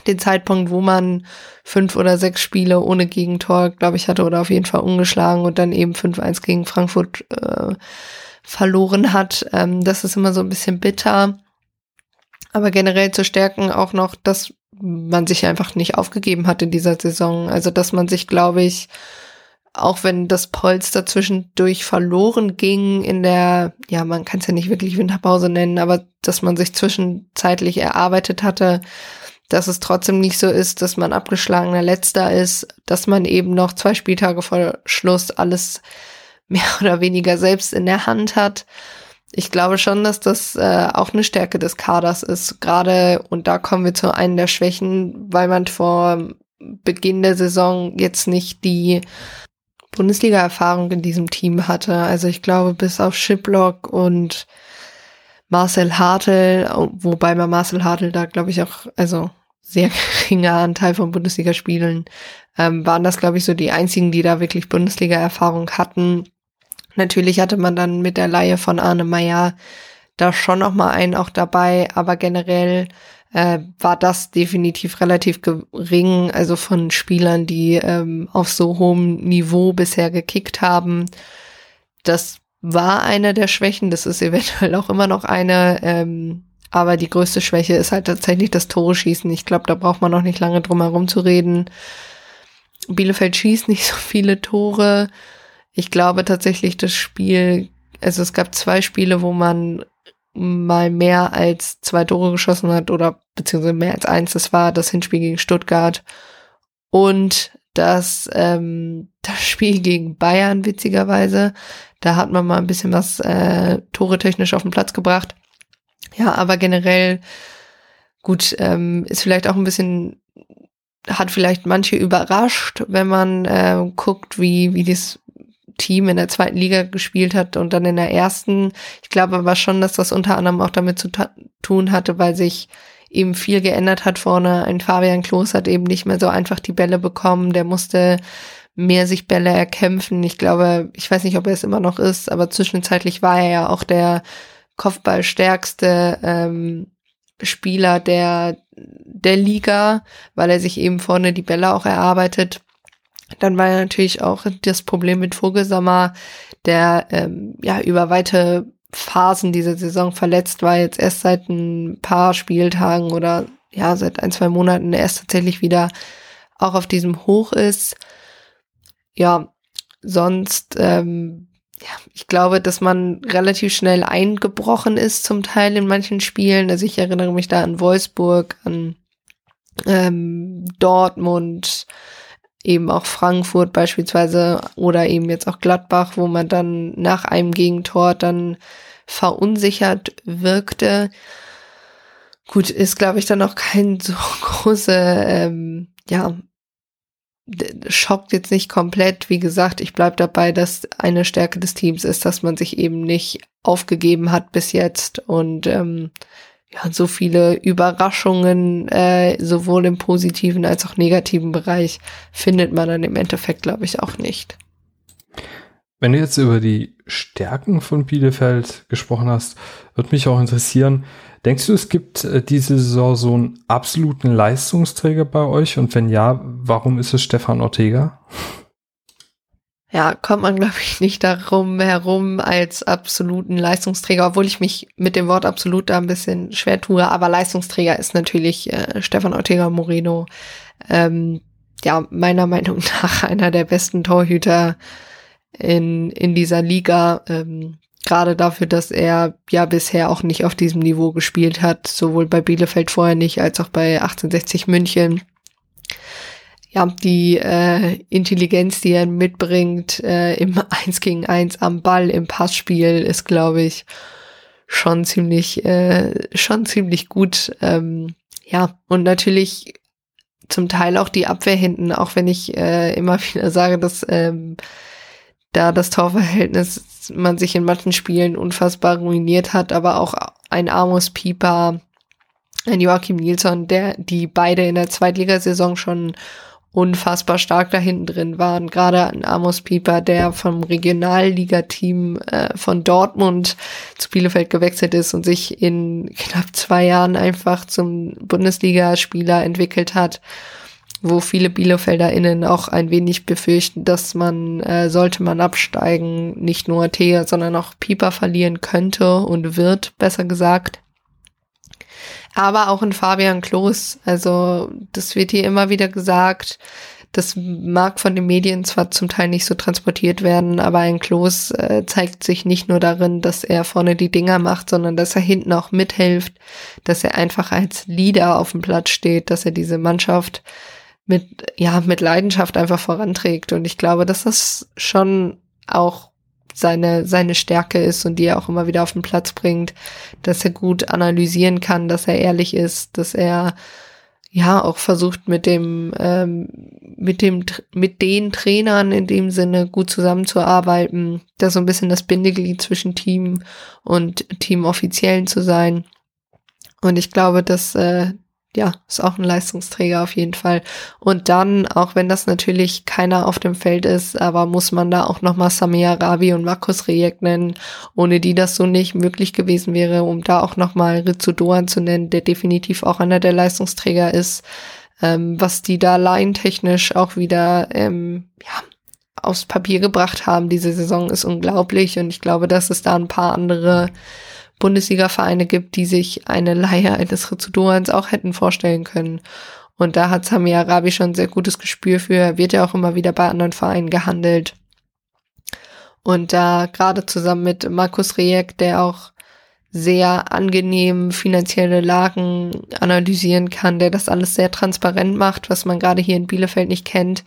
den Zeitpunkt, wo man fünf oder sechs Spiele ohne Gegentor, glaube ich, hatte oder auf jeden Fall ungeschlagen und dann eben 5-1 gegen Frankfurt äh, verloren hat. Ähm, das ist immer so ein bisschen bitter. Aber generell zu stärken auch noch, dass man sich einfach nicht aufgegeben hat in dieser Saison. Also, dass man sich, glaube ich, auch wenn das Polster zwischendurch verloren ging in der, ja, man kann es ja nicht wirklich Winterpause nennen, aber dass man sich zwischenzeitlich erarbeitet hatte, dass es trotzdem nicht so ist, dass man abgeschlagener Letzter ist, dass man eben noch zwei Spieltage vor Schluss alles mehr [laughs] oder weniger selbst in der Hand hat. Ich glaube schon, dass das äh, auch eine Stärke des Kaders ist. Gerade, und da kommen wir zu einem der Schwächen, weil man vor Beginn der Saison jetzt nicht die Bundesliga-Erfahrung in diesem Team hatte. Also ich glaube, bis auf Shiplock und Marcel Hartl, wobei man Marcel Hartl da, glaube ich, auch, also sehr [laughs] geringer Anteil von Bundesligaspielen, ähm, waren das, glaube ich, so die einzigen, die da wirklich Bundesliga-Erfahrung hatten. Natürlich hatte man dann mit der Laie von Arne Meyer da schon noch mal einen auch dabei, aber generell äh, war das definitiv relativ gering, also von Spielern, die ähm, auf so hohem Niveau bisher gekickt haben. Das war eine der Schwächen, das ist eventuell auch immer noch eine, ähm, aber die größte Schwäche ist halt tatsächlich das Tore schießen. Ich glaube, da braucht man noch nicht lange drum herum zu reden. Bielefeld schießt nicht [laughs] so viele Tore. Ich glaube tatsächlich, das Spiel, also es gab zwei Spiele, wo man mal mehr als zwei Tore geschossen hat oder beziehungsweise mehr als eins. Das war das Hinspiel gegen Stuttgart und das, ähm, [laughs] das Spiel gegen Bayern, witzigerweise. Da hat man mal ein bisschen was äh, Tore technisch auf den Platz gebracht. Ja, aber generell gut, ähm, ist vielleicht auch ein bisschen, hat vielleicht manche überrascht, wenn man äh, guckt, wie, wie das Team in der zweiten Liga gespielt hat und dann in der ersten. Ich glaube aber schon, dass das unter anderem auch damit zu tun hatte, weil sich eben viel geändert hat vorne. Ein Fabian Klos hat eben nicht mehr so einfach die Bälle bekommen. Der musste mehr sich Bälle erkämpfen. Ich glaube, ich weiß nicht, ob er es immer noch ist, aber zwischenzeitlich war er ja auch der Kopfballstärkste ähm, Spieler der, der Liga, weil er sich eben vorne die Bälle auch erarbeitet. Dann war ja natürlich auch das Problem mit Vogelsammer, der ähm, ja über weite Phasen dieser Saison verletzt war, jetzt erst seit ein paar Spieltagen oder ja, seit ein, zwei Monaten erst tatsächlich wieder auch auf diesem Hoch ist. Ja, sonst ähm, ja, ich glaube, dass man relativ schnell eingebrochen ist, zum Teil in manchen Spielen. Also ich erinnere mich da an Wolfsburg, an ähm, Dortmund, eben auch Frankfurt beispielsweise oder eben jetzt auch Gladbach, wo man dann nach einem Gegentor dann verunsichert wirkte. Gut, ist glaube ich dann auch kein so [laughs] große ähm, ja schockt jetzt nicht komplett. Wie gesagt, ich bleib dabei, dass eine Stärke des Teams ist, dass man sich eben nicht aufgegeben hat bis jetzt und ähm, ja, so viele Überraschungen, äh, sowohl im positiven als auch negativen Bereich, findet man dann im Endeffekt, glaube ich, auch nicht. Wenn du jetzt über die Stärken von Bielefeld gesprochen hast, würde mich auch interessieren, denkst du, es gibt äh, diese Saison so einen absoluten Leistungsträger bei euch? Und wenn ja, warum ist es Stefan Ortega? Ja, kommt man, glaube ich, nicht darum herum als absoluten Leistungsträger, obwohl ich mich mit dem Wort absolut da ein bisschen schwer tue. Aber Leistungsträger ist natürlich äh, Stefan Ortega Moreno. Ähm, ja, meiner Meinung [laughs] nach einer der besten Torhüter in, in dieser Liga. Ähm, Gerade dafür, dass er ja bisher auch nicht auf diesem Niveau gespielt hat, sowohl bei Bielefeld vorher nicht, als auch bei 1860 München. Ja, die äh, Intelligenz, die er mitbringt äh, im [laughs] 1 gegen 1 am Ball, im Passspiel, ist, glaube ich, schon ziemlich, äh, schon ziemlich gut. Ähm, ja, und natürlich zum Teil auch die Abwehr hinten, auch wenn ich äh, immer [laughs] wieder sage, dass ähm, da das Torverhältnis man sich in manchen Spielen unfassbar ruiniert hat, aber auch ein Amos Pieper, ein Joachim Nilsson, der, die beide in der Zweitligasaison schon unfassbar stark da hinten drin waren. Gerade ein Amos Pieper, der vom Regionalligateam äh, von Dortmund zu Bielefeld gewechselt ist und sich in knapp zwei Jahren einfach zum Bundesligaspieler entwickelt hat wo viele BielefelderInnen auch ein wenig befürchten, dass man, äh, sollte man absteigen, nicht nur Thea, sondern auch Pieper verlieren könnte und wird, besser gesagt. Aber auch in Fabian Klos, also das wird hier immer wieder gesagt, das mag von den Medien zwar zum Teil nicht so transportiert werden, aber ein Klos äh, zeigt sich nicht nur darin, dass er vorne die Dinger macht, sondern dass er hinten auch mithilft, dass er einfach als Leader auf dem Platz steht, dass er diese Mannschaft mit, ja, mit Leidenschaft einfach voranträgt. Und ich glaube, dass das schon auch seine, seine Stärke ist und die er auch immer wieder auf den Platz bringt, dass er gut analysieren kann, dass er ehrlich ist, dass er ja auch versucht mit dem ähm, mit dem mit den Trainern in dem Sinne gut zusammenzuarbeiten, da so ein bisschen das Bindeglied zwischen Team und Teamoffiziellen zu sein. Und ich glaube, dass äh, ja, ist auch ein Leistungsträger auf jeden Fall. Und dann, auch wenn das natürlich keiner auf dem Feld ist, aber muss man da auch nochmal Samia Rabi und Markus Rejek nennen, ohne die das so nicht möglich gewesen wäre, um da auch nochmal Ritsu Doan zu nennen, der definitiv auch einer der Leistungsträger ist, ähm, was die da laientechnisch auch wieder, ähm, ja, aufs Papier gebracht haben. Diese Saison ist unglaublich und ich glaube, dass es da ein paar andere Bundesliga-Vereine gibt, die sich eine Leihe eines Rizudorans auch hätten vorstellen können. Und da hat Sami Arabi schon ein sehr gutes Gespür für, wird ja auch immer wieder bei anderen Vereinen gehandelt. Und da gerade zusammen mit Markus Rejek, der auch sehr angenehm finanzielle Lagen analysieren kann, der das alles sehr transparent macht, was man gerade hier in Bielefeld nicht kennt,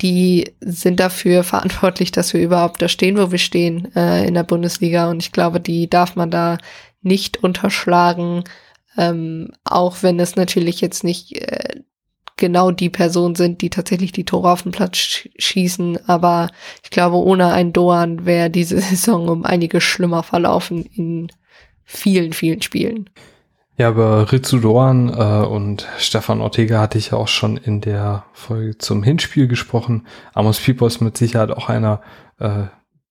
die sind dafür [laughs] verantwortlich, dass wir überhaupt da stehen, wo wir stehen äh, in der Bundesliga. Und ich glaube, die darf man da nicht unterschlagen, ähm, auch wenn es natürlich jetzt nicht äh, genau die Personen sind, die tatsächlich die Tore auf den Platz sch schießen. Aber ich glaube, ohne einen Doan wäre diese [laughs] Saison um einiges schlimmer verlaufen in vielen, vielen Spielen. Ja, aber Ritsu Doan äh, und Stefan Ortega hatte ich ja auch schon in der Folge zum Hinspiel gesprochen. Amos ist mit Sicherheit auch einer äh,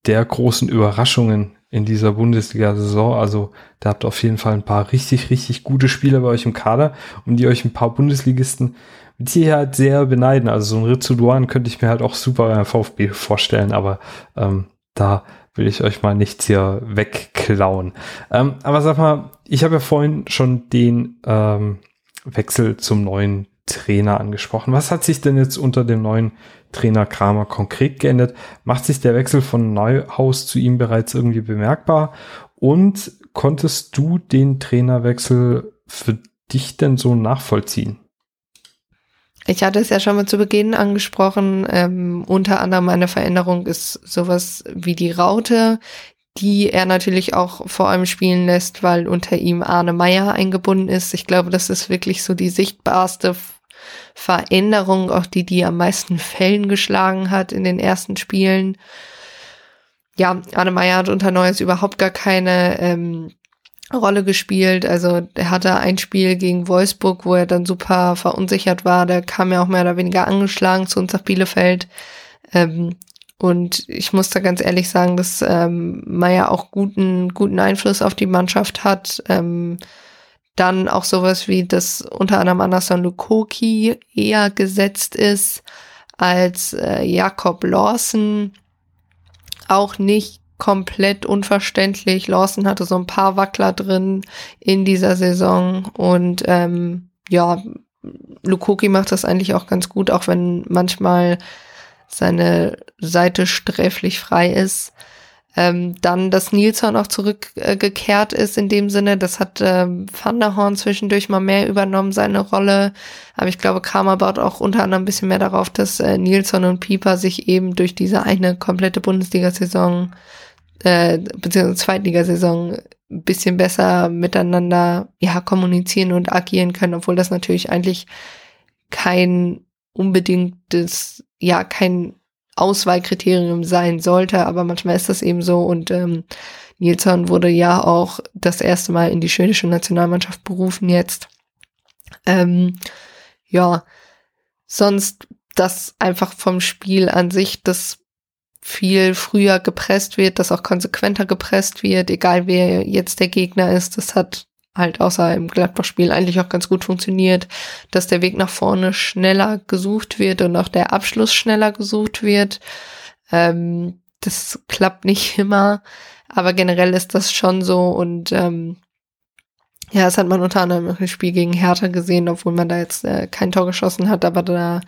der großen Überraschungen in dieser Bundesliga-Saison. Also da habt auf jeden Fall ein paar richtig, richtig gute Spieler bei euch im Kader, um die euch ein paar Bundesligisten mit Sicherheit sehr beneiden. Also so ein Ritsu Doan könnte ich mir halt auch super beim VfB vorstellen, aber ähm, da will ich euch mal nichts hier wegklauen. Ähm, aber sag mal, ich habe ja vorhin schon den ähm, Wechsel zum neuen Trainer angesprochen. Was hat sich denn jetzt unter dem neuen Trainer Kramer konkret geändert? Macht sich der Wechsel von Neuhaus zu ihm bereits irgendwie bemerkbar? Und konntest du den Trainerwechsel für dich denn so nachvollziehen? Ich hatte es ja schon mal zu Beginn angesprochen. Ähm, unter anderem eine Veränderung ist sowas wie die Raute, die er natürlich auch vor allem spielen lässt, weil unter ihm Arne Meyer eingebunden ist. Ich glaube, das ist wirklich so die sichtbarste Veränderung, auch die, die am meisten Fällen geschlagen hat in den ersten Spielen. Ja, Arne Meyer hat unter Neues überhaupt gar keine ähm, Rolle gespielt. Also er hatte ein Spiel gegen Wolfsburg, wo er dann super verunsichert war. Der kam ja auch mehr oder weniger angeschlagen zu uns nach Bielefeld. Ähm, und ich muss da ganz ehrlich sagen, dass ähm, Meier auch guten, guten Einfluss auf die Mannschaft hat. Ähm, dann auch sowas wie, dass unter anderem Anderson Lukoki eher gesetzt ist als äh, Jakob Lawson. Auch nicht komplett unverständlich. Lawson hatte so ein paar Wackler drin in dieser Saison und ähm, ja, Lukoki macht das eigentlich auch ganz gut, auch wenn manchmal seine Seite sträflich frei ist. Ähm, dann, dass Nilsson auch zurückgekehrt äh, ist in dem Sinne, das hat ähm, Van der Horn zwischendurch mal mehr übernommen, seine Rolle. Aber ich glaube, Kramer baut auch unter anderem ein bisschen mehr darauf, dass äh, Nilsson und Pieper sich eben durch diese eine komplette Bundesliga-Saison äh, beziehungsweise Zweitligasaison ein bisschen besser miteinander ja kommunizieren und agieren können, obwohl das natürlich eigentlich kein unbedingtes, ja, kein Auswahlkriterium sein sollte, aber manchmal ist das eben so und ähm, Nilsson wurde ja auch das erste Mal in die schwedische Nationalmannschaft berufen jetzt. Ähm, ja, sonst das einfach vom Spiel an sich, das viel früher gepresst wird, dass auch konsequenter gepresst wird, egal wer jetzt der Gegner ist. Das hat halt außer im Gladbach-Spiel eigentlich auch ganz gut funktioniert, dass der Weg nach vorne schneller gesucht wird und auch der Abschluss schneller gesucht wird. Ähm, das klappt nicht [laughs] immer, aber generell ist das schon so und ähm, ja, das hat man unter anderem im Spiel gegen Hertha gesehen, obwohl man da jetzt äh, kein Tor geschossen hat, aber da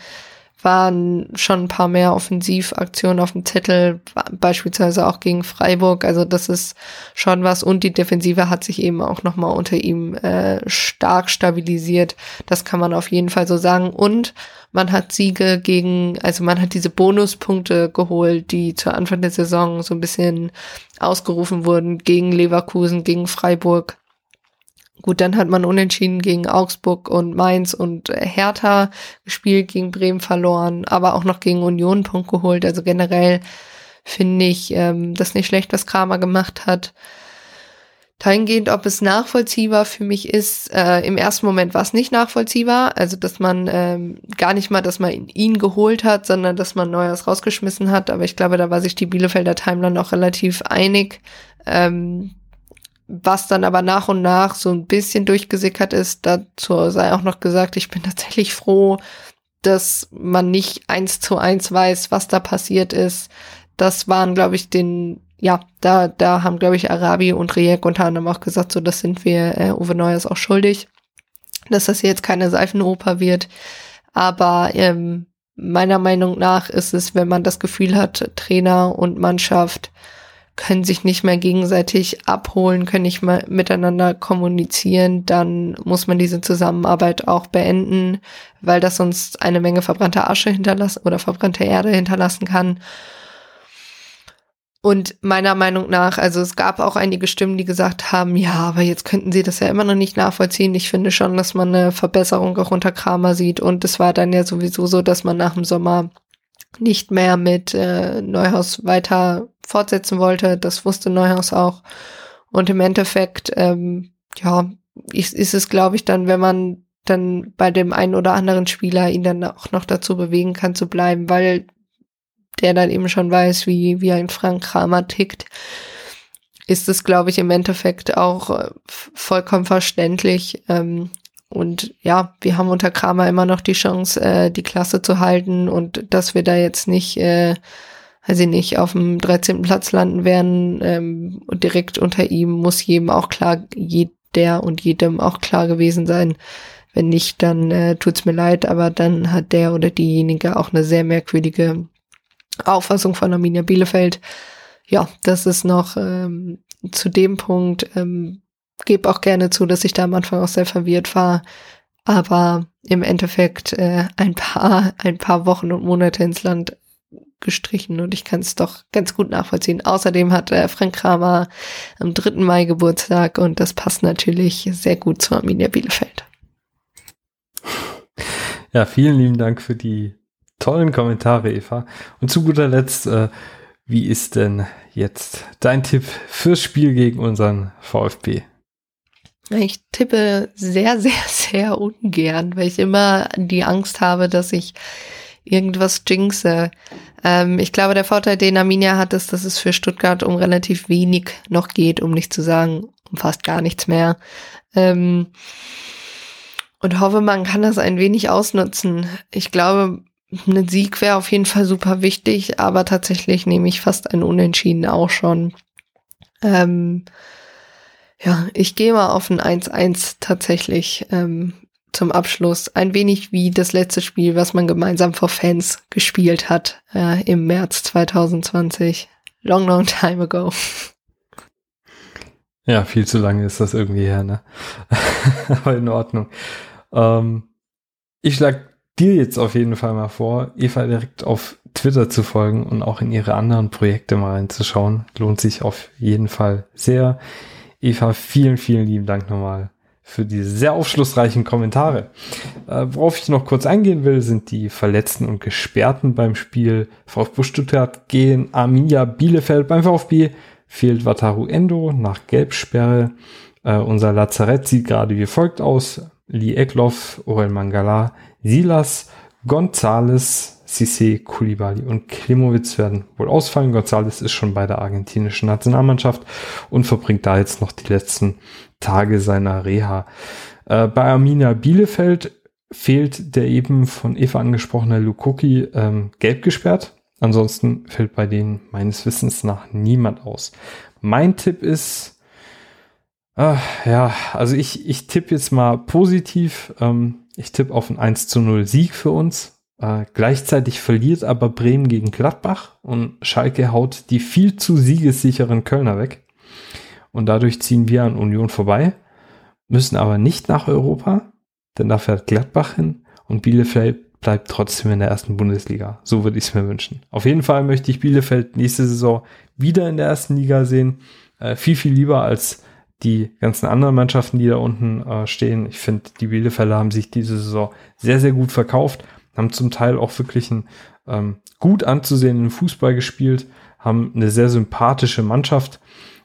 waren schon ein paar mehr Offensivaktionen auf dem Zettel, beispielsweise auch gegen Freiburg. Also das ist schon was. Und die Defensive hat sich eben auch nochmal unter ihm äh, stark stabilisiert. Das kann man auf jeden Fall so sagen. Und man hat Siege gegen, also man hat diese Bonuspunkte geholt, die zu Anfang der Saison so ein bisschen ausgerufen wurden gegen Leverkusen, gegen Freiburg. Gut, dann hat man unentschieden gegen Augsburg und Mainz und Hertha gespielt, gegen Bremen verloren, aber auch noch gegen Union einen Punkt geholt. Also generell finde ich ähm, das nicht schlecht, was Kramer gemacht hat. Dahingehend, ob es nachvollziehbar für mich ist, äh, im ersten Moment war es nicht nachvollziehbar. Also, dass man ähm, gar nicht mal, dass man ihn geholt hat, sondern dass man Neues rausgeschmissen hat. Aber ich glaube, da war sich die Bielefelder Timeline auch relativ einig. Ähm, was dann aber nach und nach so ein bisschen durchgesickert ist, dazu sei auch noch gesagt, ich bin [laughs] tatsächlich froh, dass man nicht eins zu eins weiß, was da passiert ist. Das waren, glaube ich, den, ja, da, da haben, glaube ich, Arabi und Riek unter anderem auch gesagt, so, das sind wir äh, Uwe Neuers auch schuldig, dass das jetzt keine Seifenoper wird. Aber ähm, meiner Meinung nach ist es, wenn man das Gefühl hat, Trainer und Mannschaft können sich nicht mehr gegenseitig abholen, können nicht mehr miteinander kommunizieren, dann muss man diese Zusammenarbeit auch beenden, weil das sonst eine Menge verbrannter Asche hinterlassen oder verbrannte Erde hinterlassen kann. Und meiner Meinung nach, also es gab auch einige Stimmen, die gesagt haben, ja, aber jetzt könnten sie das ja immer noch nicht nachvollziehen. Ich finde schon, dass man eine Verbesserung auch unter Kramer sieht. Und es war dann ja sowieso so, dass man nach dem Sommer nicht mehr mit äh, Neuhaus weiter fortsetzen wollte. Das wusste Neuhaus auch. Und im Endeffekt, ähm, ja, ist, ist es, glaube ich, dann, wenn man dann bei dem einen oder anderen Spieler ihn dann auch noch dazu bewegen kann zu bleiben, weil der dann eben schon weiß, wie, wie ein Frank Kramer tickt, ist es, glaube ich, im Endeffekt auch äh, vollkommen verständlich. Ähm, und ja, wir haben unter Kramer immer noch die Chance, äh, die Klasse zu halten und dass wir da jetzt nicht, äh, weiß ich nicht, auf dem 13. Platz landen werden ähm, und direkt unter ihm muss jedem auch klar, jeder und jedem auch klar gewesen sein. Wenn nicht, dann äh, tut's mir leid, aber dann hat der oder diejenige auch eine sehr merkwürdige Auffassung von Arminia Bielefeld. Ja, das ist noch ähm, zu dem Punkt, ähm, gebe auch gerne zu, dass ich da am Anfang auch sehr verwirrt war. Aber im Endeffekt äh, ein paar, ein paar Wochen und Monate ins Land gestrichen und ich kann es doch ganz gut nachvollziehen. Außerdem hat äh, Frank Kramer am 3. Mai Geburtstag und das passt natürlich sehr gut zu Arminia Bielefeld. Ja, vielen lieben Dank für die tollen Kommentare, Eva. Und zu guter Letzt, äh, wie ist denn jetzt dein Tipp fürs Spiel gegen unseren VfB? Ich tippe sehr, [laughs] sehr, sehr ungern, weil ich immer die Angst habe, dass ich irgendwas jinxe. Ähm, ich glaube, der Vorteil, den Arminia hat, ist, dass es für Stuttgart um relativ wenig noch geht, um nicht zu sagen, um fast gar nichts mehr. Ähm, und hoffe, man kann das ein wenig ausnutzen. Ich glaube, ein Sieg wäre auf jeden Fall super wichtig, aber tatsächlich nehme ich fast ein Unentschieden auch schon. Ähm, ja, ich gehe mal auf ein 1-1 tatsächlich ähm, zum Abschluss. Ein wenig wie das letzte Spiel, was man gemeinsam vor Fans gespielt hat äh, im März 2020. Long, long time ago. Ja, viel zu lange ist das irgendwie her, ne? [laughs] Aber in Ordnung. Ähm, ich schlag dir jetzt auf jeden Fall mal vor, Eva direkt auf Twitter zu folgen und auch in ihre anderen Projekte mal reinzuschauen. Lohnt sich auf jeden Fall sehr. Eva, vielen, vielen lieben Dank nochmal für diese sehr aufschlussreichen Kommentare. Äh, worauf ich noch kurz eingehen will, sind die Verletzten und Gesperrten beim Spiel VfB Stuttgart gegen Arminia Bielefeld. Beim VfB fehlt Wataru Endo nach Gelbsperre. Äh, unser Lazarett sieht gerade wie folgt aus. Lee Ekloff, Orel Mangala, Silas, Gonzales, Cissé, Koulibaly und Klimowitz werden wohl ausfallen. González ist schon bei der argentinischen Nationalmannschaft und verbringt da jetzt noch die letzten Tage seiner Reha. Äh, bei Arminia Bielefeld fehlt der eben von Eva angesprochene Lukoki ähm, gelb gesperrt. Ansonsten fällt bei denen meines Wissens nach niemand aus. Mein Tipp ist, äh, ja, also ich, ich tippe jetzt mal positiv. Ähm, ich tippe auf einen 1 zu 0 Sieg für uns. Äh, gleichzeitig verliert aber Bremen gegen Gladbach und Schalke haut die viel zu siegessicheren Kölner weg. Und dadurch ziehen wir an Union vorbei, müssen aber nicht nach Europa, denn da fährt Gladbach hin und Bielefeld bleibt trotzdem in der ersten Bundesliga. So würde ich es mir wünschen. Auf jeden Fall möchte ich Bielefeld nächste Saison wieder in der ersten Liga sehen. Äh, viel, viel lieber als die ganzen anderen Mannschaften, die da unten äh, stehen. Ich finde, die Bielefelder haben sich diese Saison sehr, sehr gut verkauft haben zum Teil auch wirklich einen ähm, gut anzusehenden Fußball gespielt, haben eine sehr sympathische Mannschaft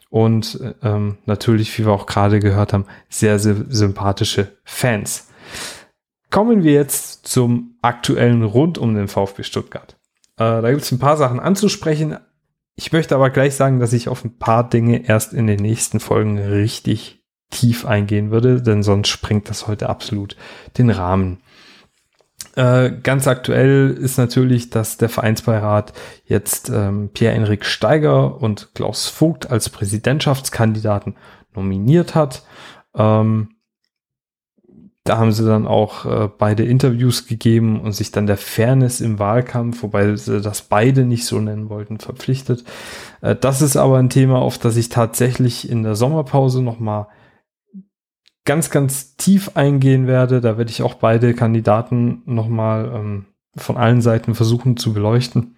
und ähm, natürlich, wie wir auch gerade gehört haben, sehr, sehr sympathische Fans. Kommen wir jetzt zum aktuellen rund um den VfB Stuttgart. Äh, da gibt es ein paar Sachen anzusprechen. Ich möchte aber gleich sagen, dass ich auf ein paar Dinge erst in den nächsten Folgen richtig tief eingehen würde, denn sonst sprengt das heute absolut den Rahmen. Äh, ganz aktuell ist natürlich, dass der Vereinsbeirat jetzt ähm, Pierre-Enrik Steiger und Klaus Vogt als Präsidentschaftskandidaten nominiert hat. Ähm, Da haben sie dann auch äh, beide Interviews gegeben und sich dann der Fairness im Wahlkampf, wobei sie das beide nicht so nennen wollten, verpflichtet. Äh, das ist aber ein Thema, auf das ich tatsächlich in der Sommerpause nochmal ganz, ganz tief eingehen werde. Da werde ich auch beide Kandidaten nochmal ähm, von allen Seiten versuchen zu beleuchten.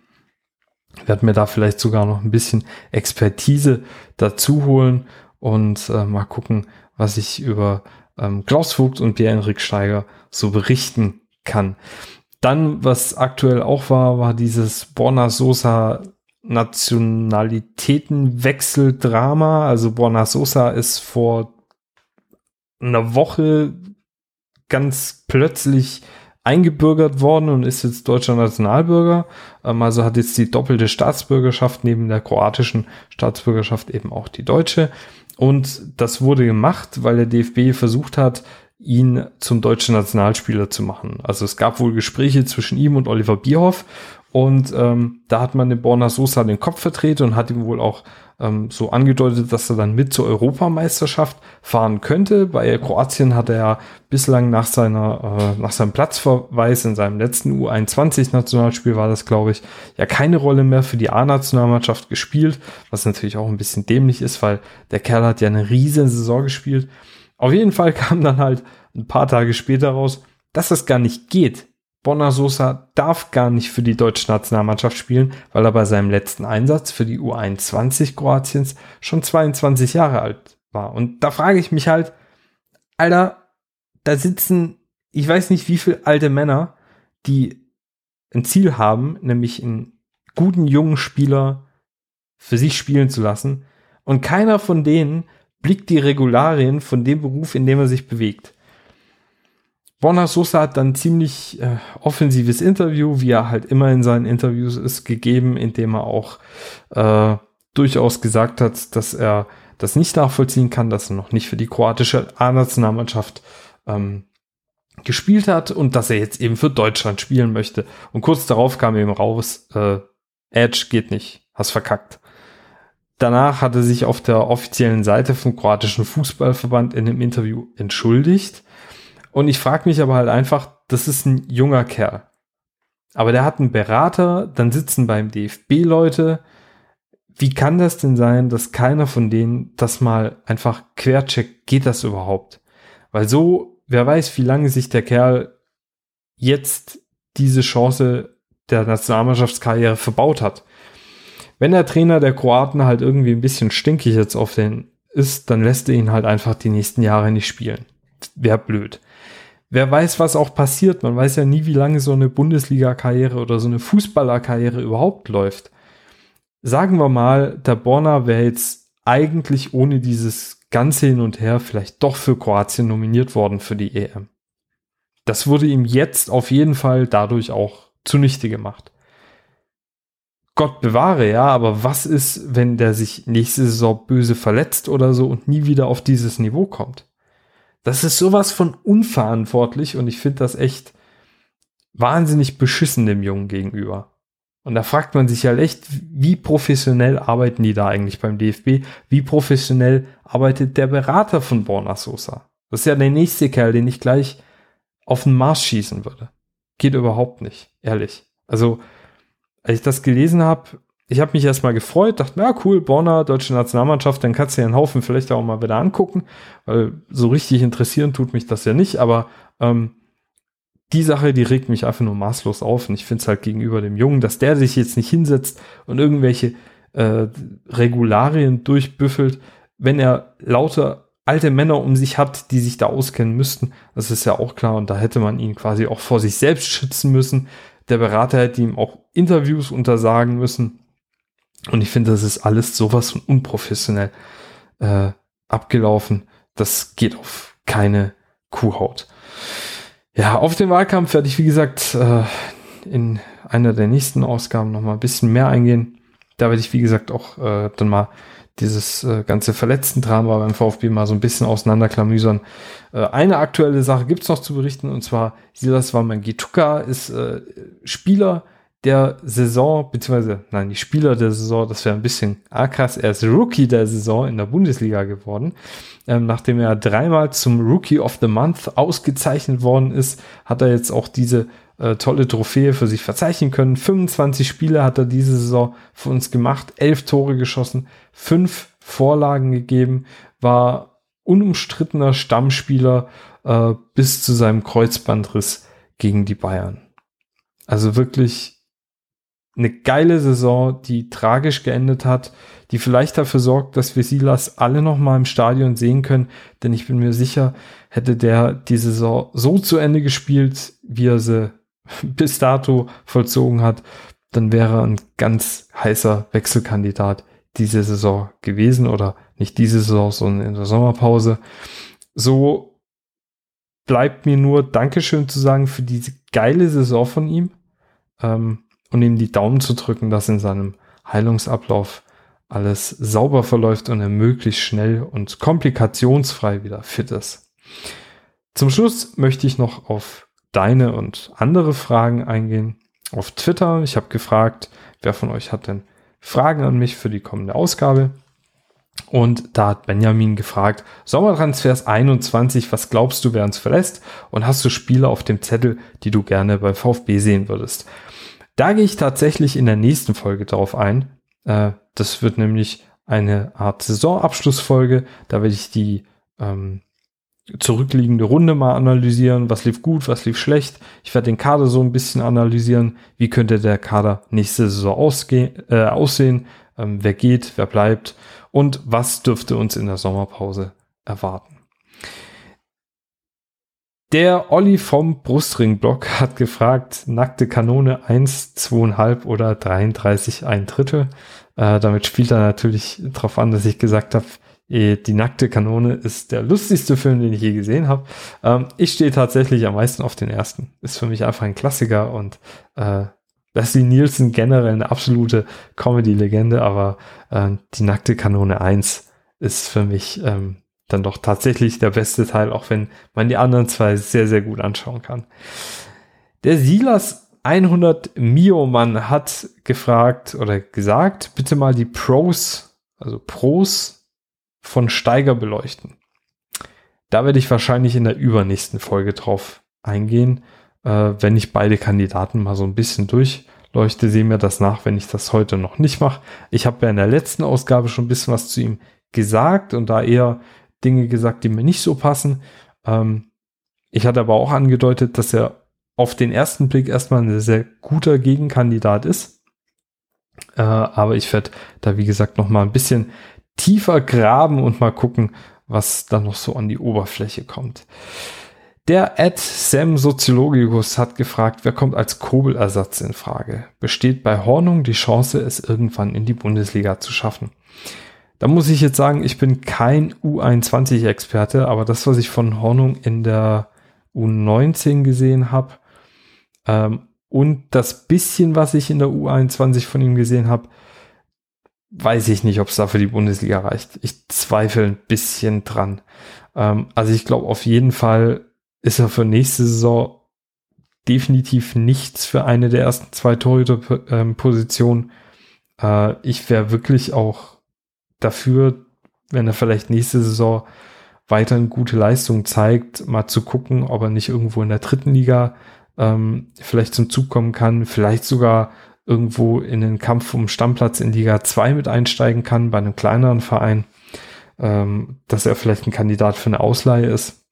Werde mir da vielleicht sogar noch ein bisschen Expertise dazu holen und äh, mal gucken, was ich über ähm, Klaus Vogt und Pierre-Enrik Steiger so berichten kann. Dann, was aktuell auch war, war dieses Borna Sosa Nationalitätenwechseldrama. Also Borna Sosa ist vor einer Woche ganz plötzlich eingebürgert worden und ist jetzt deutscher Nationalbürger. Ähm, also hat jetzt die doppelte Staatsbürgerschaft neben der kroatischen Staatsbürgerschaft eben auch die deutsche. Und das wurde gemacht, weil der DFB versucht hat, ihn zum deutschen Nationalspieler zu machen. Also es gab wohl Gespräche zwischen ihm und Oliver Bierhoff und ähm, da hat man den Borna Sosa den Kopf vertreten und hat ihm wohl auch ähm, so angedeutet, dass er dann mit zur Europameisterschaft fahren könnte. Bei Kroatien hat er bislang nach seiner, äh, nach seinem Platzverweis in seinem letzten U21-Nationalspiel war das, glaube ich, ja keine Rolle mehr für die A-Nationalmannschaft gespielt, was natürlich auch ein bisschen dämlich ist, weil der Kerl hat ja eine riesen Saison gespielt. Auf jeden Fall [laughs] kam dann halt ein paar Tage später raus, dass das gar nicht geht Bonner Sosa darf gar nicht für die deutsche Nationalmannschaft spielen, weil er bei seinem letzten Einsatz für die U21 Kroatiens schon 22 Jahre alt war. Und da frage ich mich halt, Alter, da sitzen, ich weiß nicht wie viele alte Männer, die ein Ziel haben, nämlich einen guten jungen Spieler für sich spielen zu lassen. Und keiner von denen blickt die Regularien von dem Beruf, in dem er sich bewegt. Borna Sosa hat dann ziemlich äh, offensives Interview, wie er halt immer in seinen Interviews ist, gegeben, indem er auch äh, durchaus gesagt hat, dass er das nicht nachvollziehen kann, dass er noch nicht für die kroatische A-Nationalmannschaft ähm, gespielt hat und dass er jetzt eben für Deutschland spielen möchte. Und kurz darauf kam eben raus, äh, Edge geht nicht, hast verkackt. Danach hat er sich auf der offiziellen Seite vom kroatischen Fußballverband in einem Interview entschuldigt und ich frage mich aber halt einfach, das ist ein junger Kerl. Aber der hat einen Berater, dann sitzen beim DFB Leute. Wie kann das denn sein, dass keiner von denen das mal einfach quercheckt? Geht das überhaupt? Weil so, wer weiß, wie lange sich der Kerl jetzt diese Chance der Nationalmannschaftskarriere verbaut hat. Wenn der Trainer der Kroaten halt irgendwie ein bisschen stinkig jetzt auf den ist, dann lässt er ihn halt einfach die nächsten Jahre nicht spielen. Wäre blöd wer weiß, was auch passiert. Man weiß ja nie, wie lange so eine Bundesliga-Karriere oder so eine Fußballer-Karriere überhaupt läuft. Sagen wir mal, der Borna wäre jetzt eigentlich ohne dieses ganze Hin und Her vielleicht doch für Kroatien nominiert worden für die EM. Das wurde ihm jetzt auf jeden Fall dadurch auch zunichte gemacht. Gott bewahre, ja, aber was ist, wenn der sich nächste Saison böse verletzt oder so und nie wieder auf dieses Niveau kommt? Das ist sowas von unverantwortlich und ich finde das echt wahnsinnig beschissen dem Jungen gegenüber. Und da fragt man sich halt echt, wie professionell arbeiten die da eigentlich beim DFB? Wie professionell arbeitet der Berater von Borna Sosa? Das ist ja der nächste Kerl, den ich gleich auf den Mars schießen würde. Geht überhaupt nicht, ehrlich. Also, als ich das gelesen habe, ich habe mich erstmal gefreut, dachte, ja cool, Borna, deutsche Nationalmannschaft, dann kannst du einen Haufen vielleicht auch mal wieder angucken, weil so richtig interessieren tut mich das ja nicht, aber ähm, die Sache, die regt mich einfach nur maßlos auf und ich finde es halt gegenüber dem Jungen, dass der sich jetzt nicht hinsetzt und irgendwelche äh, Regularien durchbüffelt, wenn er lauter alte Männer um sich hat, die sich da auskennen müssten, das ist ja auch klar und da hätte man ihn quasi auch vor sich selbst schützen müssen. Der Berater hätte ihm auch Interviews untersagen müssen und ich finde, das ist alles sowas von unprofessionell äh, abgelaufen. Das geht auf keine Kuhhaut. Ja, auf den Wahlkampf werde ich, wie gesagt, äh, in einer der nächsten Ausgaben noch mal ein bisschen mehr eingehen. Da werde ich, wie gesagt, auch äh, dann mal dieses äh, ganze verletzten Drama beim VfB mal so ein bisschen auseinanderklamüsern. Äh, eine aktuelle Sache gibt's noch zu berichten, und zwar Silas Wamangituka ist äh, Spieler, der Saison, beziehungsweise, nein, die Spieler der Saison, das wäre ein bisschen krass, er ist Rookie der Saison in der Bundesliga geworden. Ähm, nachdem er dreimal zum Rookie of the Month ausgezeichnet worden ist, hat er jetzt auch diese äh, tolle Trophäe für sich verzeichnen können. 25 Spiele hat er diese Saison für uns gemacht, elf Tore geschossen, fünf Vorlagen gegeben, war unumstrittener Stammspieler äh, bis zu seinem Kreuzbandriss gegen die Bayern. Also wirklich eine geile Saison, die tragisch geendet hat, die vielleicht dafür sorgt, dass wir Silas alle noch mal im Stadion sehen können, denn ich bin mir sicher, hätte der die Saison so zu Ende gespielt, wie er sie [laughs] bis dato vollzogen hat, dann wäre er ein ganz heißer Wechselkandidat diese Saison gewesen oder nicht diese Saison, sondern in der Sommerpause. So bleibt mir nur Dankeschön zu sagen für diese geile Saison von ihm. Ähm, und ihm die Daumen zu drücken, dass in seinem Heilungsablauf alles sauber verläuft und er möglichst schnell und komplikationsfrei wieder fit ist. Zum Schluss möchte ich noch auf deine und andere Fragen eingehen. Auf Twitter, ich habe gefragt, wer von euch hat denn Fragen an mich für die kommende Ausgabe? Und da hat Benjamin gefragt, Sommertransfers 21, was glaubst du, wer uns verlässt? Und hast du Spiele auf dem Zettel, die du gerne bei VfB sehen würdest? Da gehe ich tatsächlich in der nächsten Folge drauf ein. Äh, das wird nämlich eine Art Saisonabschlussfolge. Da werde ich die ähm, zurückliegende Runde mal analysieren. Was lief gut, was lief schlecht. Ich werde den Kader so ein bisschen analysieren. Wie könnte der Kader nächste Saison äh, aussehen? Ähm, wer geht, wer bleibt? Und was dürfte uns in der Sommerpause erwarten? Der Olli vom Brustring-Blog hat gefragt, nackte Kanone 1, 2,5 oder 33, ein Drittel. Äh, damit spielt er natürlich darauf an, dass ich gesagt habe, eh, die nackte Kanone ist der lustigste Film, den ich je gesehen habe. Ähm, ich stehe tatsächlich am meisten auf den ersten. Ist für mich einfach ein Klassiker und äh, Leslie Nielsen generell eine absolute Comedy-Legende, aber äh, die nackte Kanone 1 ist für mich ähm, dann doch tatsächlich der beste Teil, auch wenn man die anderen zwei sehr, sehr gut anschauen kann. Der Silas 100 Mio-Mann hat gefragt oder gesagt, bitte mal die Pros, also Pros von Steiger beleuchten. Da werde ich wahrscheinlich in der übernächsten Folge drauf eingehen, äh, wenn ich beide Kandidaten mal so ein bisschen durchleuchte, sehe mir das nach, wenn ich das heute noch nicht mache. Ich habe ja in der letzten Ausgabe schon ein bisschen was zu ihm gesagt und da eher Dinge gesagt, die mir nicht so passen. Ähm, ich hatte aber auch angedeutet, dass er auf den ersten Blick erstmal ein sehr guter Gegenkandidat ist. Äh, aber ich werde da, wie gesagt, noch mal ein bisschen tiefer graben und mal gucken, was da noch so an die Oberfläche kommt. Der Ad Sam Soziologicus hat gefragt, wer kommt als Kobelersatz in Frage? Besteht bei Hornung die Chance, es irgendwann in die Bundesliga zu schaffen? Da muss ich jetzt sagen, ich bin kein U21-Experte, aber das, was ich von Hornung in der U19 gesehen habe ähm, und das bisschen, was ich in der U21 von ihm gesehen habe, weiß ich nicht, ob es da für die Bundesliga reicht. Ich zweifle ein bisschen dran. Ähm, also ich glaube, auf jeden Fall ist er für nächste Saison definitiv nichts für eine der ersten zwei Torhüter-Positionen. Äh, ich wäre wirklich auch dafür, wenn er vielleicht nächste Saison weiterhin gute Leistung zeigt, mal zu gucken, ob er nicht irgendwo in der dritten Liga ähm, vielleicht zum Zug kommen kann, vielleicht sogar irgendwo in den Kampf um Stammplatz in Liga 2 mit einsteigen kann, bei einem kleineren Verein, ähm, dass er vielleicht ein Kandidat für eine Ausleihe ist,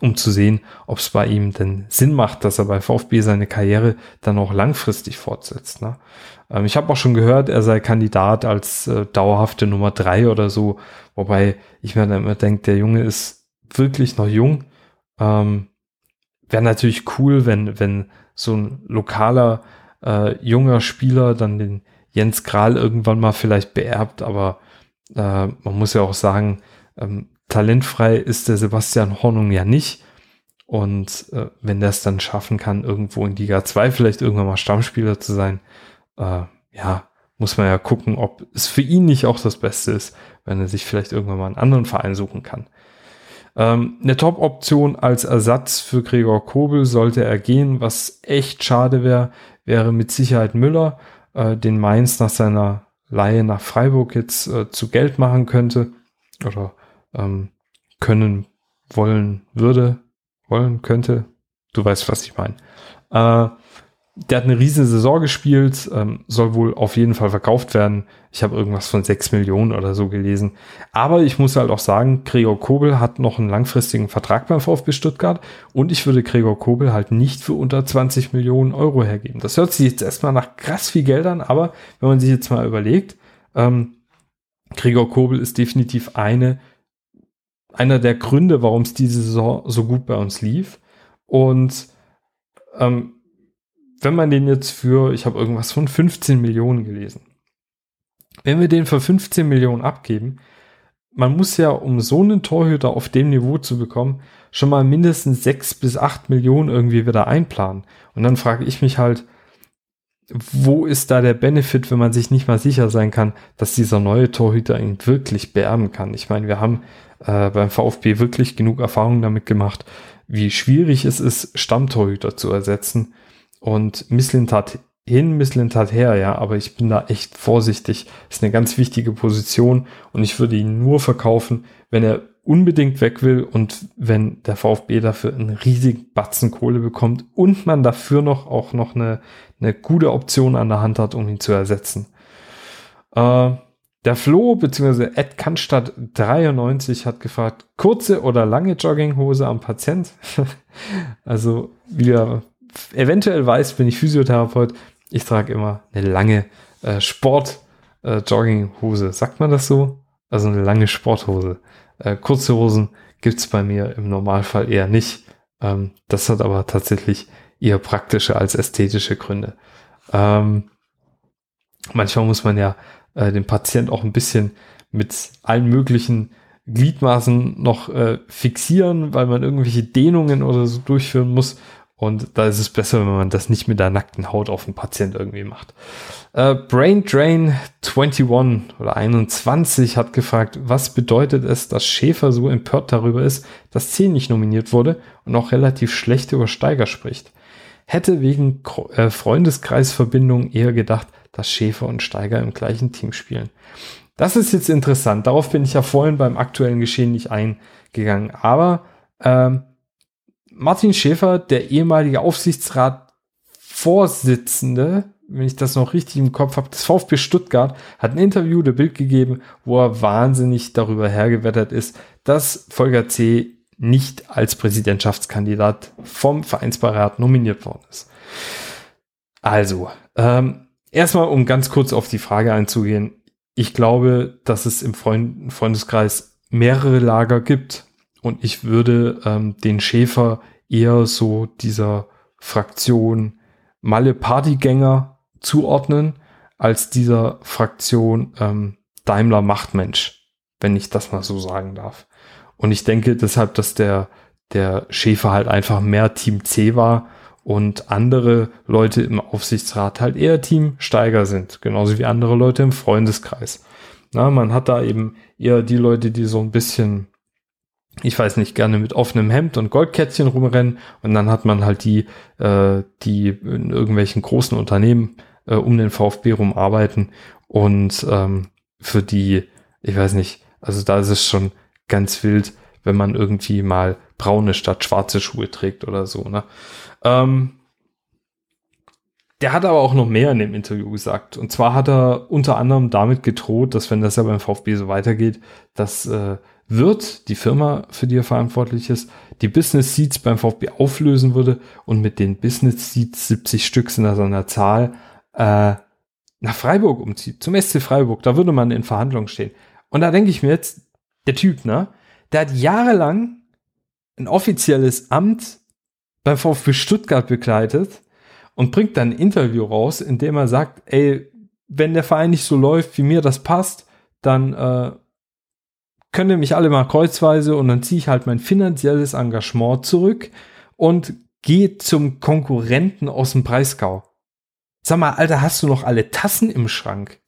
um zu sehen, ob es bei ihm denn Sinn macht, dass er bei VfB seine Karriere dann auch langfristig fortsetzt. Ne? Ähm, ich habe auch schon gehört, er sei Kandidat als äh, dauerhafte Nummer drei oder so, wobei ich mir dann immer denke, der Junge ist wirklich noch jung. Ähm, Wäre natürlich cool, wenn, wenn so ein lokaler äh, junger Spieler dann den Jens Kral irgendwann mal vielleicht beerbt, aber äh, man muss ja auch sagen, ähm, talentfrei ist der Sebastian Hornung ja nicht. Und äh, wenn der es dann schaffen kann, irgendwo in Liga 2 vielleicht irgendwann mal Stammspieler zu sein, äh, ja, muss man ja gucken, ob es für ihn nicht auch das Beste ist, wenn er sich vielleicht irgendwann mal einen anderen Verein suchen kann. Ähm, eine Top-Option als Ersatz für Gregor Kobel sollte er gehen. Was echt schade wäre, wäre mit Sicherheit Müller, äh, den Mainz nach seiner Laie nach Freiburg jetzt äh, zu Geld machen könnte oder ähm, können, wollen, würde, wollen, könnte. Du weißt, was ich meine. Äh, der hat eine riesige Saison gespielt, ähm, soll wohl auf jeden Fall verkauft werden. Ich habe irgendwas von 6 Millionen oder so gelesen. Aber ich muss halt auch sagen, Gregor Kobel hat noch einen langfristigen Vertrag beim VfB Stuttgart und ich würde Gregor Kobel halt nicht für unter 20 Millionen Euro hergeben. Das hört sich jetzt erstmal nach krass viel Geld an, aber wenn man sich jetzt mal überlegt, ähm, Gregor Kobel ist definitiv eine, einer der Gründe, warum es diese Saison so gut bei uns lief. Und ähm, wenn man den jetzt für, ich habe irgendwas von 15 Millionen gelesen, wenn wir den für 15 Millionen abgeben, man muss ja, um so einen Torhüter auf dem Niveau zu bekommen, schon mal mindestens 6 bis 8 Millionen irgendwie wieder einplanen. Und dann frage ich mich halt, wo ist da der Benefit, wenn man sich nicht mal sicher sein kann, dass dieser neue Torhüter ihn wirklich beerben kann? Ich meine, wir haben äh, beim VfB wirklich genug Erfahrung damit gemacht, wie schwierig es ist, Stammtorhüter zu ersetzen. Und Misslintat hin, Misslintat her, ja, aber ich bin da echt vorsichtig. Ist eine ganz wichtige Position und ich würde ihn nur verkaufen, wenn er unbedingt weg will und wenn der VfB dafür einen riesigen Batzen Kohle bekommt und man dafür noch auch noch eine, eine gute Option an der Hand hat, um ihn zu ersetzen. Äh, der Flo bzw. Ed Kannstadt 93 hat gefragt, kurze oder lange Jogginghose am Patient? [laughs] also, wie er eventuell weiß, bin ich Physiotherapeut. Ich trage immer eine lange äh, Sport-Jogginghose. Äh, Sagt man das so? Also eine lange Sporthose. Äh, kurze Hosen gibt's bei mir im Normalfall eher nicht. Ähm, das hat aber tatsächlich eher praktische als ästhetische Gründe. Ähm, manchmal muss man ja äh, den Patient auch ein bisschen mit allen möglichen Gliedmaßen noch äh, fixieren, weil man irgendwelche Dehnungen oder so durchführen muss. Und da ist es besser, wenn man das nicht mit der nackten Haut auf den Patient irgendwie macht. Äh, Brain Drain 21 oder 21 hat gefragt, was bedeutet es, dass Schäfer so empört darüber ist, dass 10 nicht nominiert wurde und auch relativ schlecht über Steiger spricht. Hätte wegen äh, Freundeskreisverbindung eher gedacht, dass Schäfer und Steiger im gleichen Team spielen. Das ist jetzt interessant. Darauf bin ich ja vorhin beim aktuellen Geschehen nicht eingegangen. Aber ähm, Martin Schäfer, der ehemalige Aufsichtsrat-Vorsitzende, wenn ich das noch richtig im Kopf habe, des VfB Stuttgart, hat ein Interview der Bild gegeben, wo er wahnsinnig darüber hergewettert ist, dass Volker C. nicht als Präsidentschaftskandidat vom Vereinsbeirat nominiert worden ist. Also, ähm, erstmal, um ganz kurz auf die Frage einzugehen. Ich glaube, dass es im Freund Freundeskreis mehrere Lager gibt. Und ich würde ähm, den Schäfer eher so dieser Fraktion Malle Partygänger zuordnen, als dieser Fraktion ähm, Daimler Machtmensch, wenn ich das mal so sagen darf. Und ich denke deshalb, dass der, der Schäfer halt einfach mehr Team C war und andere Leute im Aufsichtsrat halt eher Team Steiger sind, genauso wie andere Leute im Freundeskreis. Na, man hat da eben eher die Leute, die so ein bisschen, ich weiß nicht, gerne mit offenem Hemd und Goldkettchen rumrennen und dann hat man halt die, äh, die in irgendwelchen großen Unternehmen äh, um den VfB rum arbeiten und ähm, für die, ich weiß nicht, also da ist es schon ganz wild, wenn man irgendwie mal braune statt schwarze Schuhe trägt oder so, ne? Ähm, der hat aber auch noch mehr in dem Interview gesagt. Und zwar hat er unter anderem damit gedroht, dass wenn das ja beim VfB so weitergeht, dass äh, wird die Firma, für die er verantwortlich ist, die Business Seats beim VfB auflösen würde und mit den Business Seats 70 Stück sind das an der Zahl äh, nach Freiburg umzieht, zum SC Freiburg. Da würde man in Verhandlungen stehen. Und da denke ich mir jetzt, der Typ, ne, der hat jahrelang ein offizielles Amt beim VfB Stuttgart begleitet und bringt dann ein Interview raus, in dem er sagt, ey, wenn der Verein nicht so läuft, wie mir das passt, dann äh, könnt ihr mich alle mal kreuzweise und dann ziehe ich halt mein finanzielles Engagement zurück und gehe zum Konkurrenten aus dem Breisgau. Sag mal, Alter, hast du noch alle Tassen im Schrank?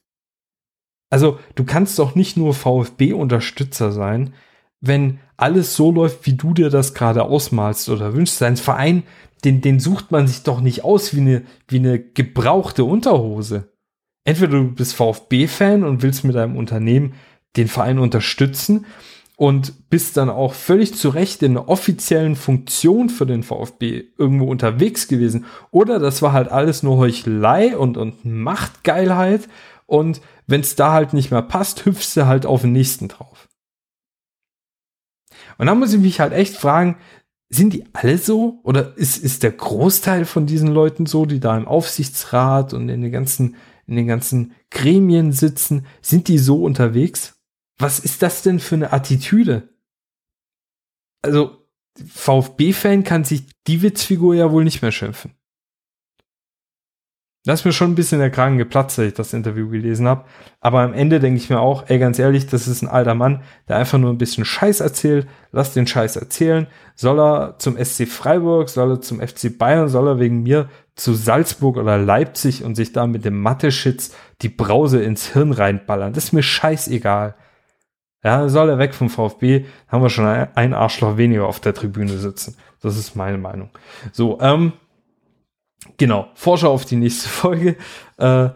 Also, du kannst doch nicht nur VfB-Unterstützer sein, wenn alles so läuft, wie du dir das gerade ausmalst oder wünschst. Sein Verein, den, den sucht man sich doch nicht aus wie eine, wie eine gebrauchte Unterhose. Entweder du bist VfB-Fan und willst mit deinem Unternehmen den Verein unterstützen und bist dann auch völlig zu Recht in einer offiziellen Funktion für den VfB irgendwo unterwegs gewesen. Oder das war halt alles nur Heuchelei und, und Machtgeilheit. Und wenn es da halt nicht mehr passt, hüpfst du halt auf den nächsten drauf. Und dann muss ich mich halt echt fragen, sind die alle so? Oder ist, ist der Großteil von diesen Leuten so, die da im Aufsichtsrat und in den ganzen, in den ganzen Gremien sitzen, sind die so unterwegs? Was ist das denn für eine Attitüde? Also, VfB-Fan kann sich die Witzfigur ja wohl nicht mehr schimpfen. Das ist mir schon ein bisschen der Kragen geplatzt, als ich das Interview gelesen habe. Aber am Ende denke ich mir auch, ey, ganz ehrlich, das ist ein alter Mann, der einfach nur ein bisschen Scheiß erzählt. Lass den Scheiß erzählen. Soll er zum SC Freiburg, soll er zum FC Bayern, soll er wegen mir zu Salzburg oder Leipzig und sich da mit dem Mathe-Schitz die Brause ins Hirn reinballern. Das ist mir scheißegal. Ja, soll er weg vom VfB, haben wir schon ein Arschloch weniger auf der Tribüne sitzen. Das ist meine Meinung. So, ähm, genau, Vorschau auf die nächste [laughs] Folge. Äh,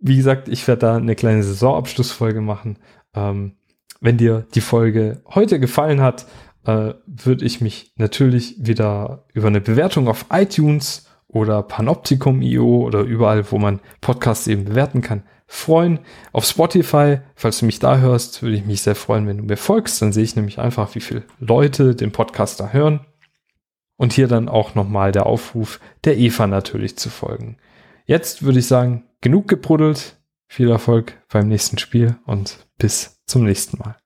wie gesagt, ich werde da eine kleine Saisonabschlussfolge machen. Ähm, wenn dir die Folge heute gefallen hat, äh, würde ich mich natürlich wieder über eine Bewertung auf iTunes oder Panoptikum.io oder überall, wo man Podcasts eben bewerten kann, freuen. Auf Spotify, falls du mich da hörst, würde ich mich sehr freuen, wenn du mir folgst. Dann sehe ich nämlich einfach, wie viele Leute den Podcast da hören. Und hier dann auch nochmal der Aufruf, der Eva natürlich zu folgen. Jetzt würde ich sagen, genug gebruddelt. Viel Erfolg beim nächsten Spiel und bis zum nächsten Mal.